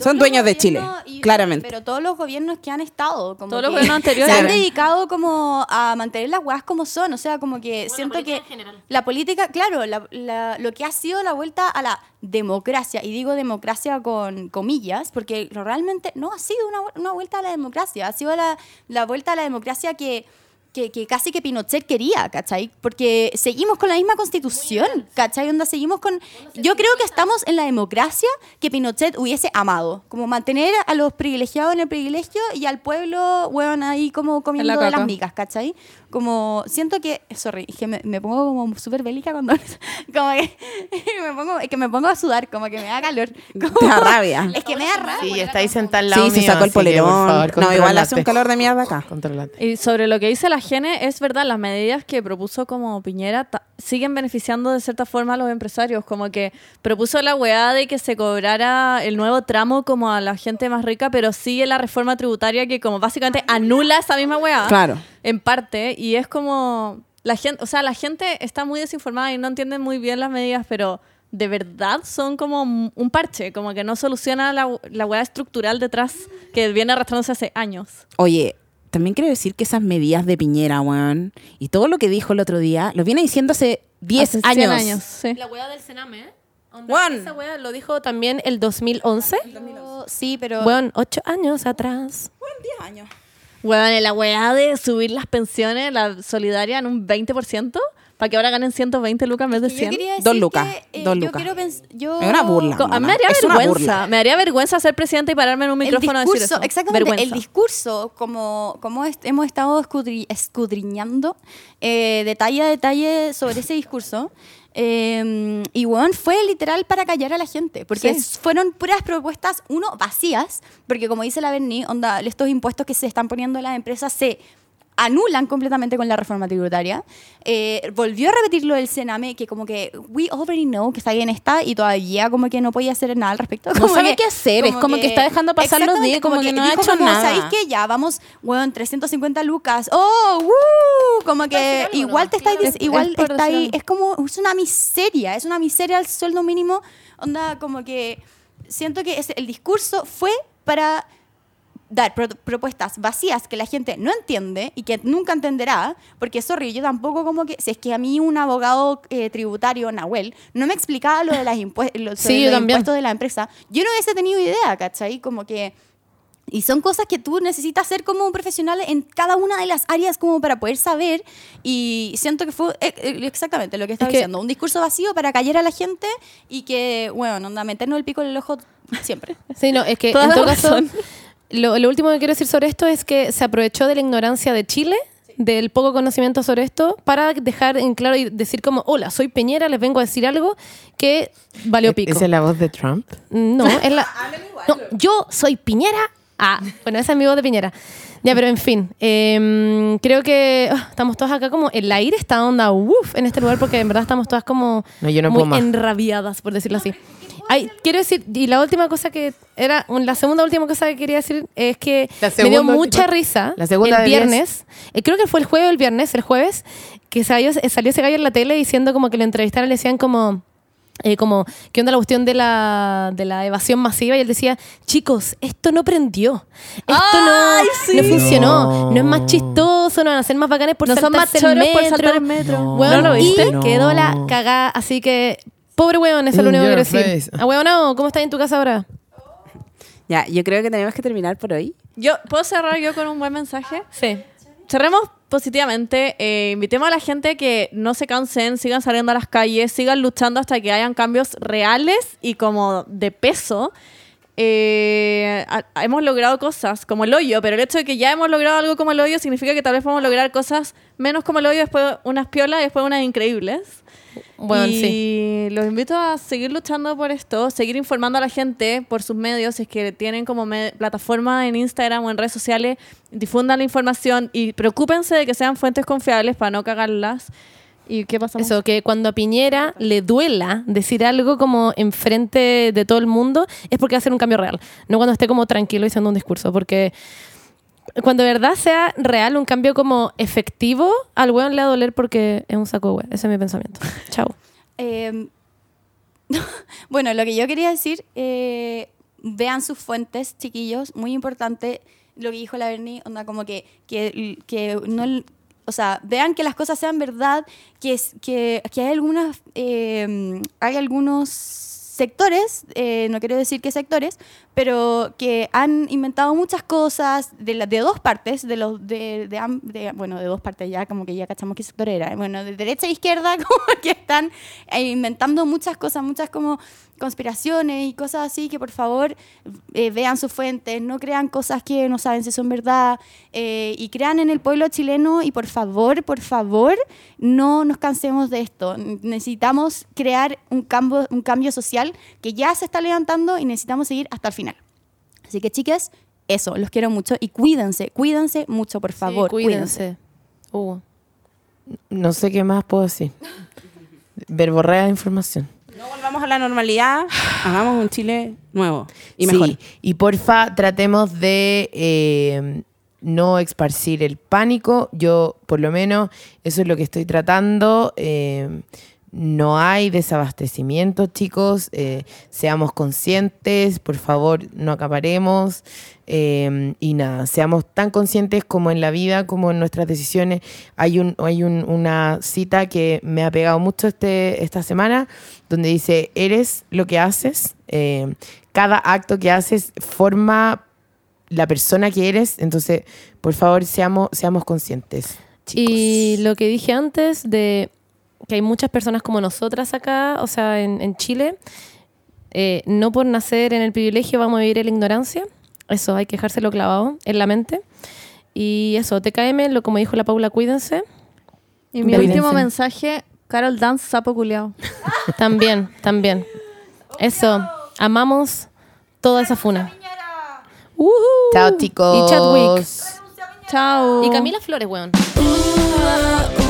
Son dueños de Chile, y- claramente. Pero todos los gobiernos que han estado, como Todos los gobiernos anteriores. se han dedicado como a mantener las weas como son. O sea, como que siento que la política, claro, la- la- lo que ha sido la vuelta a la democracia, y digo democracia con comillas, porque realmente no ha sido una, una vuelta a la democracia, ha sido la, la vuelta a la democracia que... Que, que casi que Pinochet quería, ¿cachai? Porque seguimos con la misma constitución, ¿cachai? Onda, seguimos con... Yo creo que estamos en la democracia que Pinochet hubiese amado. Como mantener a los privilegiados en el privilegio y al pueblo, weón, ahí como comiendo de caca. las migas, ¿cachai? Como, siento que... Sorry, es que me, me pongo como súper bélica cuando... (laughs) Como que (laughs) me pongo, es que me pongo a sudar, como que me da calor. Como- Te da rabia. (laughs) Es que me da rabia. Sí, estáis sentada al lado Sí, se sacó el polerón. favor, no, igual hace un calor de mierda acá. Contrólate. Y sobre lo que dice la Gene, es verdad, las medidas que propuso como Piñera ta- siguen beneficiando de cierta forma a los empresarios, como que propuso la weá de que se cobrara el nuevo tramo como a la gente más rica, pero sigue la reforma tributaria que como básicamente anula esa misma weá. Claro. En parte, y es como la gente, o sea, la gente está muy desinformada y no entiende muy bien las medidas, pero de verdad son como un parche, como que no soluciona la, la weá estructural detrás que viene arrastrándose hace años. Oye, también quiero decir que esas medidas de Piñera, weón, y todo lo que dijo el otro día, lo viene diciendo hace 10 Hace 100 años. años, sí. La wea del Sename, Juan. esa wea lo dijo también el 2011. Sí, pero... Bueno, ocho años atrás. 10 años. Weón, en la weá de subir las pensiones, la solidaria en un 20%, para que ahora ganen 120 lucas en vez de Yo 100. quería decir Dos lucas, que, eh, dos yo lucas. quiero pens- yo- Es una burla. A mí me Es una vergüenza. Me daría vergüenza ser presidenta y pararme en un micrófono a el decir discurso, eso. exactamente, Vergüenza. el discurso, como, como est- hemos estado escudri- escudriñando eh, detalle a detalle sobre ese discurso, eh, y bueno, fue literal para callar a la gente, porque Sí. fueron puras propuestas, uno, vacías, porque como dice la Berni, onda, estos impuestos que se están poniendo en las empresas se anulan completamente con la reforma tributaria. Eh, volvió a repetir lo del Sename, que como que we already know que está bien está y todavía como que no podía hacer nada al respecto. No Como sabe que- qué hacer, es como que está dejando pasar los días, como que no ha hecho como, nada. ¿Sabéis qué? Ya, vamos, weón, 350 lucas. ¡Oh! ¡Woo! Como que igual te estáis, Es- igual es está ahí, es como, es una miseria, es una miseria el sueldo mínimo. Onda, como que siento que ese- el discurso fue para dar pro- propuestas vacías que la gente no entiende y que nunca entenderá, porque sorry, yo tampoco como que, si es que a mí un abogado eh, tributario, Nahuel, no me explicaba lo de las impue- lo- sobre (laughs) Sí, los impuestos de la empresa, yo no hubiese tenido idea, ¿cachai? Como que... Y son cosas que tú necesitas ser como un profesional en cada una de las áreas como para poder saber. Y siento que fue eh, eh, exactamente lo que estaba Es que- diciendo. Un discurso vacío para callar a la gente y que, bueno, onda, meternos el pico en el ojo siempre. Sí, no, es que Toda en todo caso. Lo, lo último que quiero decir sobre esto es que se aprovechó de la ignorancia de Chile, del poco conocimiento sobre esto, para dejar en claro y decir como, hola, soy Peñera, les vengo a decir algo que valió pico. ¿Esa es la voz de Trump? No, (laughs) es la... No, yo soy Piñera. Ah, bueno, esa es mi voz de Piñera. Ya, pero en fin, em, creo que ah, estamos todas acá como el aire está onda uff en este lugar porque en verdad estamos todas como No, yo no muy enrabiadas, por decirlo así. Ay, quiero decir, y la última cosa que era, un- la segunda última cosa que quería decir es que me dio mucha última- risa la segunda el viernes, eh, creo que fue el jueves o el viernes, el jueves, que salió, salió ese gallo en la tele diciendo como que lo entrevistaron y le decían como, eh, como, ¿qué onda la cuestión de la, de la evasión masiva? Y él decía, chicos, esto no prendió. Esto no, no funcionó. No. No. es más chistoso, no van a ser más bacanes por No son más el choros por metro. saltar el metro. No. Weón, ¿No lo y viste? No. quedó la cagada, así que... Pobre weón, eso es lo In único que quiero decir. Ah, weón, no, ¿cómo estás en tu casa ahora? Ya, yo creo que tenemos que terminar por hoy. Yo, ¿Puedo cerrar yo con un buen mensaje? Sí. Cerremos positivamente. eh, invitemos a la gente que no se cansen, sigan saliendo a las calles, sigan luchando hasta que hayan cambios reales y como de peso. Eh, ha- hemos logrado cosas como el hoyo, pero el hecho de que ya hemos logrado algo como el hoyo significa que tal vez podemos lograr cosas menos como el hoyo, después unas piolas y después unas increíbles. Bueno, y sí. los invito a seguir luchando por esto, seguir informando a la gente por sus medios, si es que tienen como plataforma en Instagram o en redes sociales, difundan la información y preocúpense de que sean fuentes confiables para no cagarlas. ¿Y qué pasa? Eso, que cuando a Piñera le duela decir algo como enfrente de todo el mundo, es porque va a ser un cambio real. No cuando esté como tranquilo diciendo un discurso. Porque cuando de verdad sea real, un cambio como efectivo, al weón le va a doler porque es un saco de weón. Ese es mi pensamiento. (laughs) Chao. Eh, (laughs) bueno, lo que yo quería decir, eh, vean sus fuentes, chiquillos, muy importante lo que dijo la Berni, onda como que, que, que no... O sea, vean que las cosas sean verdad, que, es- que, que hay algunas, eh, hay algunos sectores, eh, no quiero decir qué sectores, pero que han inventado muchas cosas de, la- de dos partes, de los de, de de- bueno, de dos partes ya, como que ya cachamos qué sector era, bueno, de derecha e izquierda, (laughs) como que están eh, inventando muchas cosas, muchas como conspiraciones y cosas así, que por favor eh, vean sus fuentes, no crean cosas que no saben si son verdad, eh, y crean en el pueblo chileno y por favor, por favor, no nos cansemos de esto. Necesitamos crear un cambio, un cambio social que ya se está levantando y necesitamos seguir hasta el final. Así que chicas, eso, los quiero mucho y cuídense, cuídense mucho, por favor. Sí, cuídense. Uh. No sé qué más puedo decir. Verborrea de información. No volvamos a la normalidad, hagamos un Chile nuevo y Sí, mejor. y porfa, tratemos de eh, no esparcir el pánico. Yo, por lo menos, eso es lo que estoy tratando. Eh, no hay desabastecimiento, chicos. Eh, seamos conscientes, por favor, no acaparemos. Eh, y nada, seamos tan conscientes como en la vida, como en nuestras decisiones. Hay, un, hay un- una cita que me ha pegado mucho este, esta semana, donde dice, eres lo que haces. Eh, cada acto que haces forma la persona que eres. Entonces, por favor, seamos, seamos conscientes. Chicos. Y lo que dije antes de que hay muchas personas como nosotras acá, o sea, en, en Chile, eh, no por nacer en el privilegio vamos a vivir en la ignorancia. Eso, hay que dejárselo clavado en la mente. Y eso, TKM, lo como dijo la Paula, cuídense. Y mi Cuídense. último mensaje, Carol Dance, sapo culiao. (laughs) También, también. Eso, amamos toda esa funa. Ujú. Chao, chicos. Y Chadwick. Chao. Y Camila Flores, weón. Uh, uh,